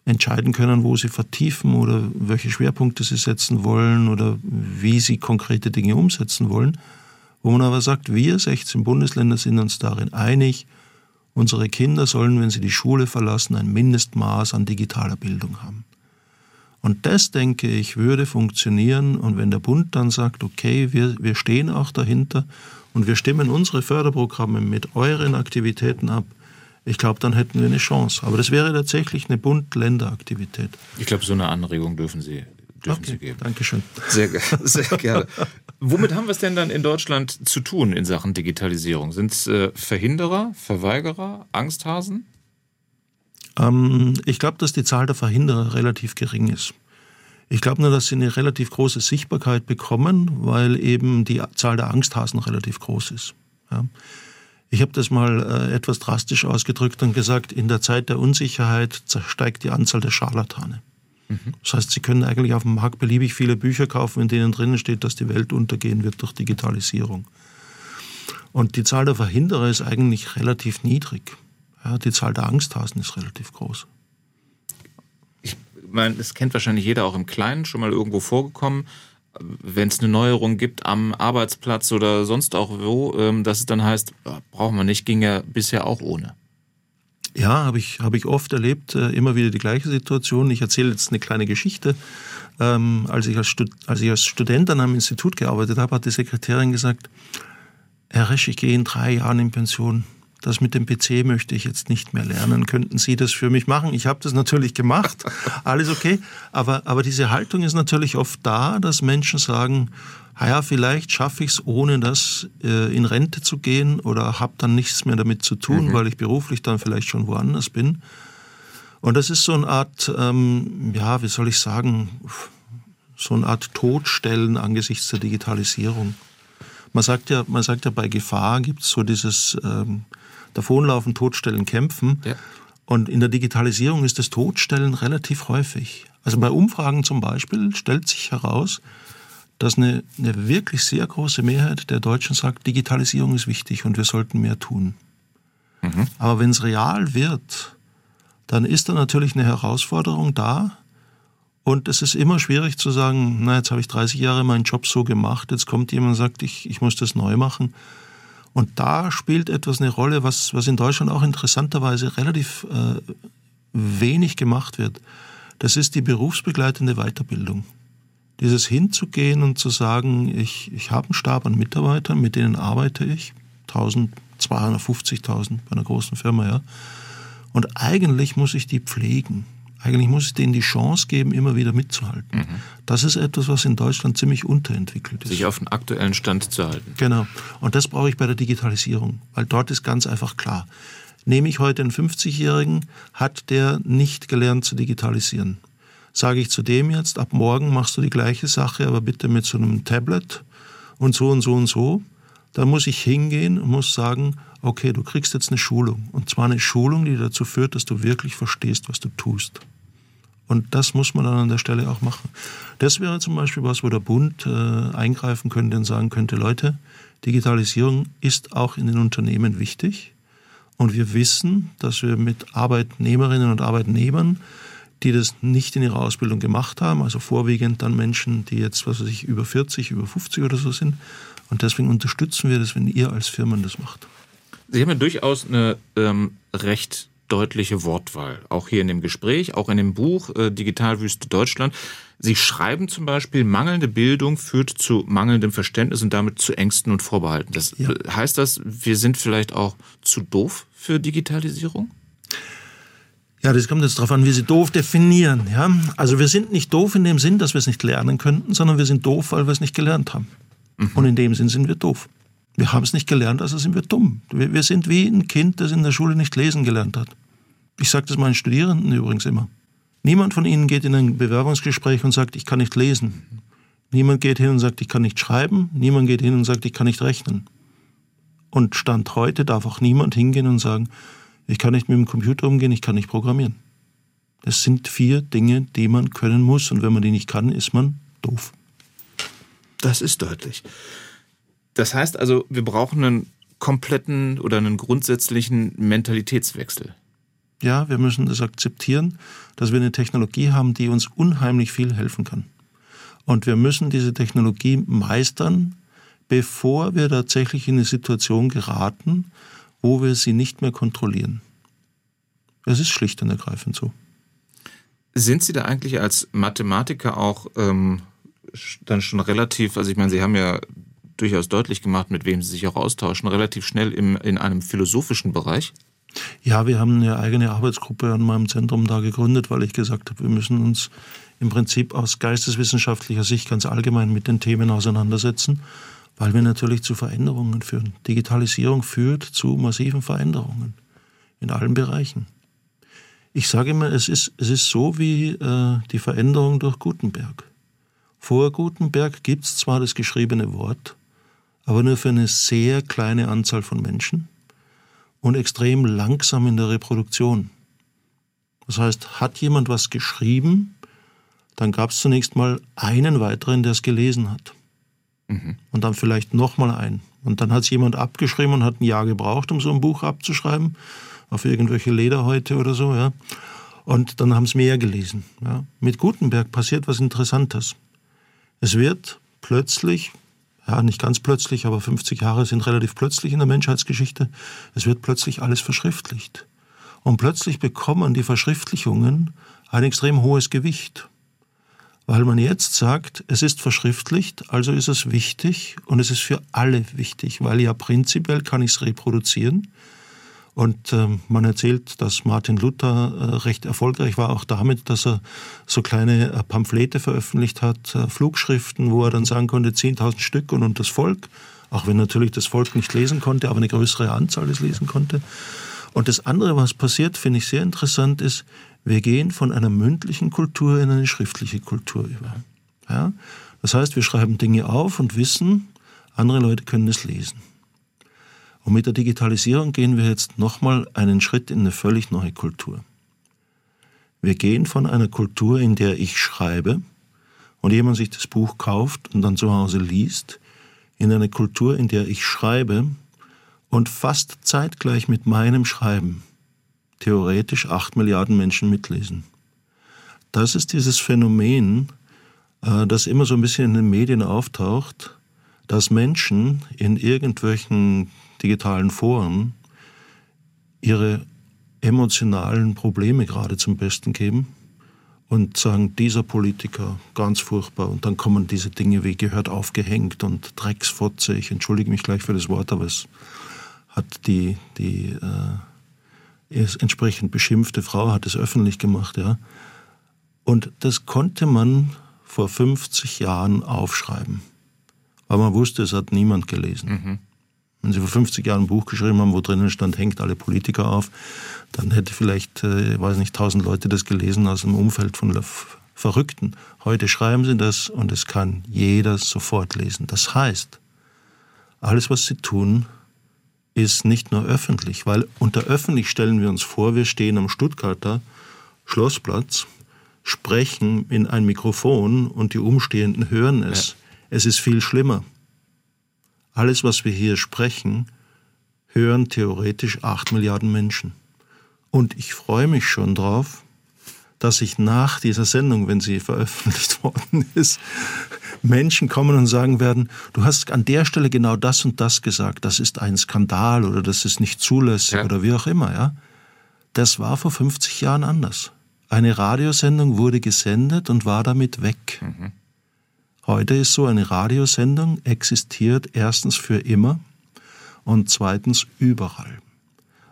C: entscheiden können, wo sie vertiefen oder welche Schwerpunkte sie setzen wollen oder wie sie konkrete Dinge umsetzen wollen. Wo man aber sagt, wir 16 Bundesländer sind uns darin einig, unsere Kinder sollen, wenn sie die Schule verlassen, ein Mindestmaß an digitaler Bildung haben. Und das, denke ich, würde funktionieren. Und wenn der Bund dann sagt, okay, wir, wir stehen auch dahinter und wir stimmen unsere Förderprogramme mit euren Aktivitäten ab, ich glaube, dann hätten wir eine Chance. Aber das wäre tatsächlich eine Bund-Länder-Aktivität.
B: Ich glaube, so eine Anregung dürfen Sie, dürfen okay, Sie geben.
C: Dankeschön.
B: Sehr, sehr gerne. Womit haben wir es denn dann in Deutschland zu tun in Sachen Digitalisierung? Sind es äh, Verhinderer, Verweigerer, Angsthasen?
C: Ähm, ich glaube, dass die Zahl der Verhinderer relativ gering ist. Ich glaube nur, dass sie eine relativ große Sichtbarkeit bekommen, weil eben die Zahl der Angsthasen relativ groß ist. Ja. Ich habe das mal äh, etwas drastisch ausgedrückt und gesagt, in der Zeit der Unsicherheit steigt die Anzahl der Scharlatane. Mhm. Das heißt, Sie können eigentlich auf dem Markt beliebig viele Bücher kaufen, in denen drinnen steht, dass die Welt untergehen wird durch Digitalisierung. Und die Zahl der Verhinderer ist eigentlich relativ niedrig. Ja, die Zahl der Angsthasen ist relativ groß
B: meine, das kennt wahrscheinlich jeder auch im Kleinen schon mal irgendwo vorgekommen, wenn es eine Neuerung gibt am Arbeitsplatz oder sonst auch wo, ähm, dass es dann heißt, brauchen wir nicht, ging ja bisher auch ohne.
C: Ja, habe ich, hab ich oft erlebt, äh, immer wieder die gleiche Situation. Ich erzähle jetzt eine kleine Geschichte. Ähm, als, ich als, als ich als Student an einem Institut gearbeitet habe, hat die Sekretärin gesagt, Herr Resch, ich gehe in drei Jahren in Pension das mit dem PC möchte ich jetzt nicht mehr lernen. Könnten Sie das für mich machen? Ich habe das natürlich gemacht, alles okay. Aber, aber diese Haltung ist natürlich oft da, dass Menschen sagen, ja, vielleicht schaffe ich es, ohne das äh, in Rente zu gehen oder habe dann nichts mehr damit zu tun, mhm. weil ich beruflich dann vielleicht schon woanders bin. Und das ist so eine Art, ähm, ja, wie soll ich sagen, so eine Art Todstellen angesichts der Digitalisierung. Man sagt ja, man sagt ja bei Gefahr gibt es so dieses ähm, davonlaufen, totstellen, kämpfen. Ja. Und in der Digitalisierung ist das Totstellen relativ häufig. Also bei Umfragen zum Beispiel stellt sich heraus, dass eine, eine wirklich sehr große Mehrheit der Deutschen sagt, Digitalisierung ist wichtig und wir sollten mehr tun. Mhm. Aber wenn es real wird, dann ist da natürlich eine Herausforderung da. Und es ist immer schwierig zu sagen, na, jetzt habe ich 30 Jahre meinen Job so gemacht, jetzt kommt jemand und sagt, ich, ich muss das neu machen. Und da spielt etwas eine Rolle, was, was in Deutschland auch interessanterweise relativ äh, wenig gemacht wird. Das ist die berufsbegleitende Weiterbildung. Dieses hinzugehen und zu sagen, ich, ich habe einen Stab an Mitarbeitern, mit denen arbeite ich, 1250.000 bei einer großen Firma, ja. Und eigentlich muss ich die pflegen. Eigentlich muss ich denen die Chance geben, immer wieder mitzuhalten. Mhm. Das ist etwas, was in Deutschland ziemlich unterentwickelt ist.
B: Sich auf den aktuellen Stand zu halten.
C: Genau. Und das brauche ich bei der Digitalisierung, weil dort ist ganz einfach klar. Nehme ich heute einen 50-Jährigen, hat der nicht gelernt zu digitalisieren. Sage ich zu dem jetzt, ab morgen machst du die gleiche Sache, aber bitte mit so einem Tablet und so und so und so, dann muss ich hingehen und muss sagen, okay, du kriegst jetzt eine Schulung. Und zwar eine Schulung, die dazu führt, dass du wirklich verstehst, was du tust. Und das muss man dann an der Stelle auch machen. Das wäre zum Beispiel was, wo der Bund äh, eingreifen könnte und sagen könnte, Leute, Digitalisierung ist auch in den Unternehmen wichtig. Und wir wissen, dass wir mit Arbeitnehmerinnen und Arbeitnehmern, die das nicht in ihrer Ausbildung gemacht haben, also vorwiegend dann Menschen, die jetzt, was weiß ich, über 40, über 50 oder so sind. Und deswegen unterstützen wir das, wenn ihr als Firmen das macht.
B: Sie haben ja durchaus eine ähm, recht deutliche Wortwahl, auch hier in dem Gespräch, auch in dem Buch äh, Digitalwüste Deutschland. Sie schreiben zum Beispiel, mangelnde Bildung führt zu mangelndem Verständnis und damit zu Ängsten und Vorbehalten. Das ja. heißt das, wir sind vielleicht auch zu doof für Digitalisierung?
C: Ja, das kommt jetzt darauf an, wie Sie doof definieren. Ja? Also wir sind nicht doof in dem Sinn, dass wir es nicht lernen könnten, sondern wir sind doof, weil wir es nicht gelernt haben. Mhm. Und in dem Sinn sind wir doof. Wir haben es nicht gelernt, also sind wir dumm. Wir, wir sind wie ein Kind, das in der Schule nicht lesen gelernt hat. Ich sage das meinen Studierenden übrigens immer. Niemand von ihnen geht in ein Bewerbungsgespräch und sagt, ich kann nicht lesen. Niemand geht hin und sagt, ich kann nicht schreiben. Niemand geht hin und sagt, ich kann nicht rechnen. Und Stand heute darf auch niemand hingehen und sagen, ich kann nicht mit dem Computer umgehen, ich kann nicht programmieren. Das sind vier Dinge, die man können muss. Und wenn man die nicht kann, ist man doof.
B: Das ist deutlich. Das heißt also, wir brauchen einen kompletten oder einen grundsätzlichen Mentalitätswechsel.
C: Ja, wir müssen das akzeptieren, dass wir eine Technologie haben, die uns unheimlich viel helfen kann. Und wir müssen diese Technologie meistern, bevor wir tatsächlich in eine Situation geraten, wo wir sie nicht mehr kontrollieren. Es ist schlicht und ergreifend so.
B: Sind Sie da eigentlich als Mathematiker auch ähm, dann schon relativ, also ich meine, Sie haben ja durchaus deutlich gemacht, mit wem Sie sich auch austauschen, relativ schnell im, in einem philosophischen Bereich?
C: Ja, wir haben eine eigene Arbeitsgruppe an meinem Zentrum da gegründet, weil ich gesagt habe, wir müssen uns im Prinzip aus geisteswissenschaftlicher Sicht ganz allgemein mit den Themen auseinandersetzen, weil wir natürlich zu Veränderungen führen. Digitalisierung führt zu massiven Veränderungen in allen Bereichen. Ich sage immer, es ist, es ist so wie äh, die Veränderung durch Gutenberg. Vor Gutenberg gibt es zwar das geschriebene Wort, aber nur für eine sehr kleine Anzahl von Menschen und extrem langsam in der Reproduktion. Das heißt, hat jemand was geschrieben, dann gab es zunächst mal einen weiteren, der es gelesen hat. Mhm. Und dann vielleicht nochmal einen. Und dann hat es jemand abgeschrieben und hat ein Jahr gebraucht, um so ein Buch abzuschreiben, auf irgendwelche Lederhäute oder so, ja. Und dann haben es mehr gelesen. Ja. Mit Gutenberg passiert was Interessantes. Es wird plötzlich ja, nicht ganz plötzlich, aber 50 Jahre sind relativ plötzlich in der Menschheitsgeschichte. Es wird plötzlich alles verschriftlicht. Und plötzlich bekommen die Verschriftlichungen ein extrem hohes Gewicht. Weil man jetzt sagt, es ist verschriftlicht, also ist es wichtig und es ist für alle wichtig, weil ja prinzipiell kann ich es reproduzieren. Und äh, man erzählt, dass Martin Luther äh, recht erfolgreich war, auch damit, dass er so kleine äh, Pamphlete veröffentlicht hat, äh, Flugschriften, wo er dann sagen konnte, 10.000 Stück und, und das Volk, auch wenn natürlich das Volk nicht lesen konnte, aber eine größere Anzahl es lesen konnte. Und das andere, was passiert, finde ich sehr interessant, ist, wir gehen von einer mündlichen Kultur in eine schriftliche Kultur über. Ja? Das heißt, wir schreiben Dinge auf und wissen, andere Leute können es lesen. Und mit der Digitalisierung gehen wir jetzt nochmal einen Schritt in eine völlig neue Kultur. Wir gehen von einer Kultur, in der ich schreibe und jemand sich das Buch kauft und dann zu Hause liest, in eine Kultur, in der ich schreibe und fast zeitgleich mit meinem Schreiben theoretisch acht Milliarden Menschen mitlesen. Das ist dieses Phänomen, äh, das immer so ein bisschen in den Medien auftaucht, dass Menschen in irgendwelchen digitalen Foren ihre emotionalen Probleme gerade zum Besten geben und sagen, dieser Politiker, ganz furchtbar. Und dann kommen diese Dinge wie gehört aufgehängt und Drecksfotze. Ich entschuldige mich gleich für das Wort, aber es hat die, die, äh, entsprechend beschimpfte Frau hat es öffentlich gemacht, ja. Und das konnte man vor 50 Jahren aufschreiben, weil man wusste, es hat niemand gelesen. Mhm. Wenn Sie vor 50 Jahren ein Buch geschrieben haben, wo drinnen stand, hängt alle Politiker auf, dann hätte vielleicht, äh, ich weiß nicht, tausend Leute das gelesen aus dem Umfeld von Verrückten. Heute schreiben Sie das und es kann jeder sofort lesen. Das heißt, alles, was Sie tun, ist nicht nur öffentlich, weil unter öffentlich stellen wir uns vor, wir stehen am Stuttgarter Schlossplatz, sprechen in ein Mikrofon und die Umstehenden hören es. Ja. Es ist viel schlimmer. Alles, was wir hier sprechen, hören theoretisch acht Milliarden Menschen. Und ich freue mich schon drauf, dass ich nach dieser Sendung, wenn sie veröffentlicht worden ist, Menschen kommen und sagen werden, du hast an der Stelle genau das und das gesagt, das ist ein Skandal oder das ist nicht zulässig ja. oder wie auch immer, ja. Das war vor 50 Jahren anders. Eine Radiosendung wurde gesendet und war damit weg. Mhm. Heute ist so, eine Radiosendung existiert erstens für immer und zweitens überall.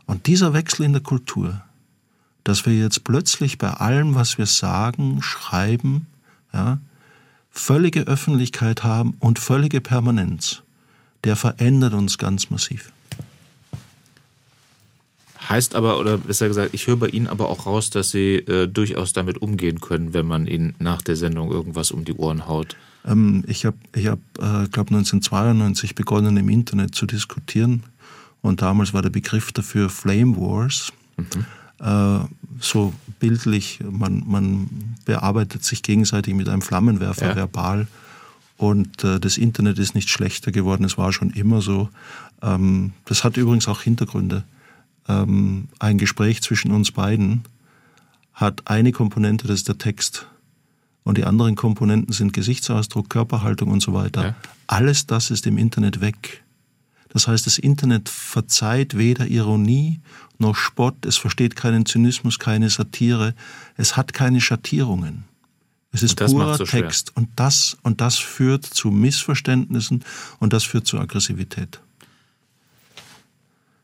C: Und dieser Wechsel in der Kultur, dass wir jetzt plötzlich bei allem, was wir sagen, schreiben, ja, völlige Öffentlichkeit haben und völlige Permanenz, der verändert uns ganz massiv.
B: Heißt aber, oder besser gesagt, ich höre bei Ihnen aber auch raus, dass Sie äh, durchaus damit umgehen können, wenn man Ihnen nach der Sendung irgendwas um die Ohren haut.
C: Ähm, ich habe, ich hab, äh, glaube 1992 begonnen im Internet zu diskutieren und damals war der Begriff dafür Flame Wars. Mhm. Äh, so bildlich, man, man bearbeitet sich gegenseitig mit einem Flammenwerfer ja. verbal. Und äh, das Internet ist nicht schlechter geworden, es war schon immer so. Ähm, das hat übrigens auch Hintergründe. Ähm, ein Gespräch zwischen uns beiden hat eine Komponente, das ist der Text und die anderen Komponenten sind Gesichtsausdruck, Körperhaltung und so weiter. Ja. Alles das ist im Internet weg. Das heißt, das Internet verzeiht weder Ironie noch Spott, es versteht keinen Zynismus, keine Satire, es hat keine Schattierungen. Es ist purer so Text und das, und das führt zu Missverständnissen und das führt zu Aggressivität.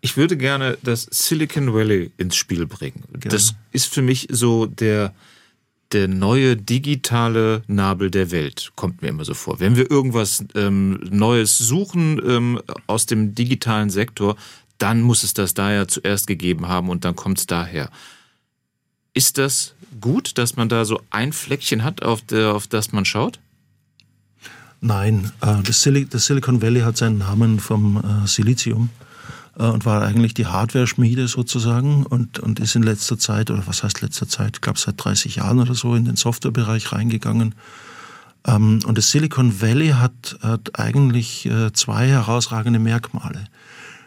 B: Ich würde gerne das Silicon Valley ins Spiel bringen. Gerne. Das ist für mich so der, der neue digitale Nabel der Welt, kommt mir immer so vor. Wenn wir irgendwas ähm, Neues suchen ähm, aus dem digitalen Sektor, dann muss es das da ja zuerst gegeben haben und dann kommt es daher. Ist das gut, dass man da so ein Fleckchen hat, auf, der, auf das man schaut?
C: Nein, äh, das, Silicon Valley hat seinen Namen vom äh, Silizium. Äh, und war eigentlich die Hardware-Schmiede sozusagen und, und ist in letzter Zeit, oder was heißt letzter Zeit, glaube seit 30 Jahren oder so in den Softwarebereich reingegangen. Ähm, und das Silicon Valley hat, hat eigentlich äh, zwei herausragende Merkmale.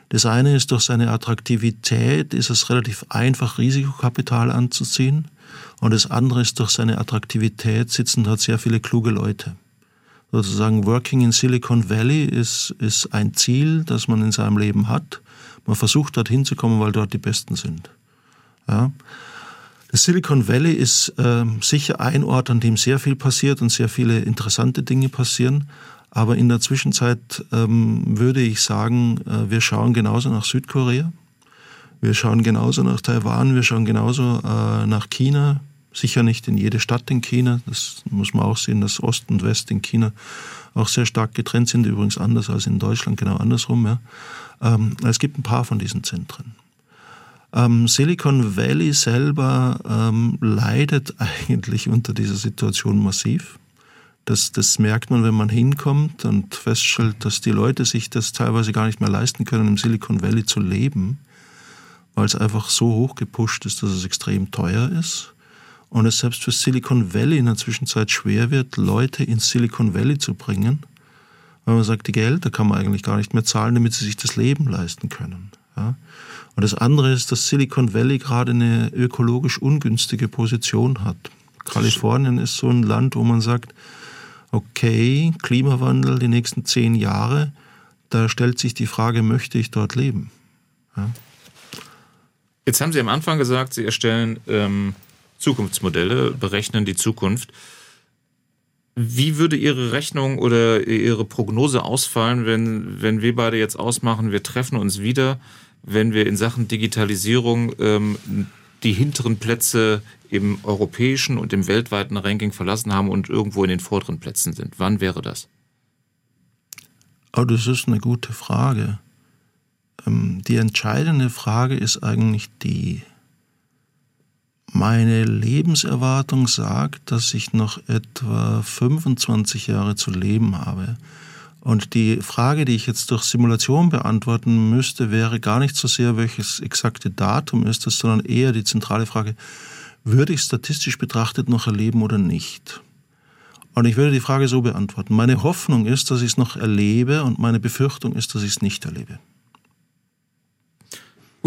C: Das eine ist durch seine Attraktivität ist es relativ einfach, Risikokapital anzuziehen. Und das andere ist durch seine Attraktivität sitzen dort sehr viele kluge Leute sozusagen Working in Silicon Valley ist, ist ein Ziel, das man in seinem Leben hat. Man versucht dorthin zu kommen, weil dort die Besten sind. Ja. Das Silicon Valley ist äh, sicher ein Ort, an dem sehr viel passiert und sehr viele interessante Dinge passieren. Aber in der Zwischenzeit ähm, würde ich sagen, äh, wir schauen genauso nach Südkorea, wir schauen genauso nach Taiwan, wir schauen genauso äh, nach China. Sicher nicht in jede Stadt in China, das muss man auch sehen, dass Ost und West in China auch sehr stark getrennt sind, übrigens anders als in Deutschland, genau andersrum. Ja. Ähm, es gibt ein paar von diesen Zentren. Ähm, Silicon Valley selber ähm, leidet eigentlich unter dieser Situation massiv. Das, das merkt man, wenn man hinkommt und feststellt, dass die Leute sich das teilweise gar nicht mehr leisten können, im Silicon Valley zu leben, weil es einfach so hoch gepusht ist, dass es extrem teuer ist und es selbst für Silicon Valley in der Zwischenzeit schwer wird, Leute ins Silicon Valley zu bringen, weil man sagt, die Gelder kann man eigentlich gar nicht mehr zahlen, damit sie sich das Leben leisten können. Ja? Und das andere ist, dass Silicon Valley gerade eine ökologisch ungünstige Position hat. Kalifornien ist so ein Land, wo man sagt, okay, Klimawandel die nächsten zehn Jahre, da stellt sich die Frage, möchte ich dort leben? Ja?
B: Jetzt haben Sie am Anfang gesagt, Sie erstellen ähm, Zukunftsmodelle, berechnen die Zukunft. Wie würde Ihre Rechnung oder Ihre Prognose ausfallen, wenn, wenn wir beide jetzt ausmachen, wir treffen uns wieder? wenn wir in Sachen Digitalisierung ähm, die hinteren Plätze im europäischen und im weltweiten Ranking verlassen haben und irgendwo in den vorderen Plätzen sind? Wann wäre das?
C: Oh, das ist eine gute Frage. Ähm, die entscheidende Frage ist eigentlich die, meine Lebenserwartung sagt, dass ich noch etwa 25 Jahre zu leben habe. Und die Frage, die ich jetzt durch Simulation beantworten müsste, wäre gar nicht so sehr, welches exakte Datum ist das, sondern eher die zentrale Frage, würde ich statistisch betrachtet noch erleben oder nicht? Und ich würde die Frage so beantworten. Meine Hoffnung ist, dass ich es noch erlebe und meine Befürchtung ist, dass ich es nicht erlebe.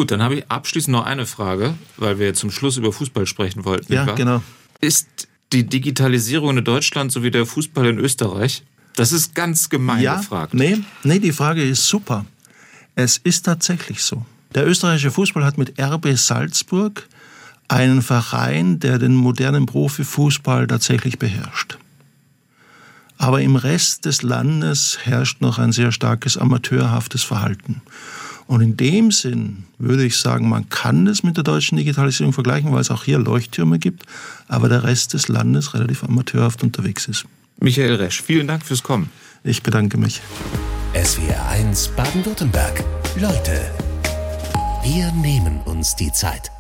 B: Gut, dann habe ich abschließend noch eine Frage, weil wir zum Schluss über Fußball sprechen wollten.
C: Ja, genau.
B: Ist die Digitalisierung in Deutschland so wie der Fußball in Österreich? Das ist ganz gemein
C: ja,
B: gefragt.
C: Nee, nee, die Frage ist super. Es ist tatsächlich so. Der österreichische Fußball hat mit RB Salzburg einen Verein, der den modernen Profifußball tatsächlich beherrscht. Aber im Rest des Landes herrscht noch ein sehr starkes amateurhaftes Verhalten. Und in dem Sinn würde ich sagen, man kann das mit der deutschen Digitalisierung vergleichen, weil es auch hier Leuchttürme gibt, aber der Rest des Landes relativ amateurhaft unterwegs ist.
B: Michael Resch, vielen Dank fürs Kommen.
C: Ich bedanke mich.
A: SWR 1 Baden-Württemberg. Leute, wir nehmen uns die Zeit.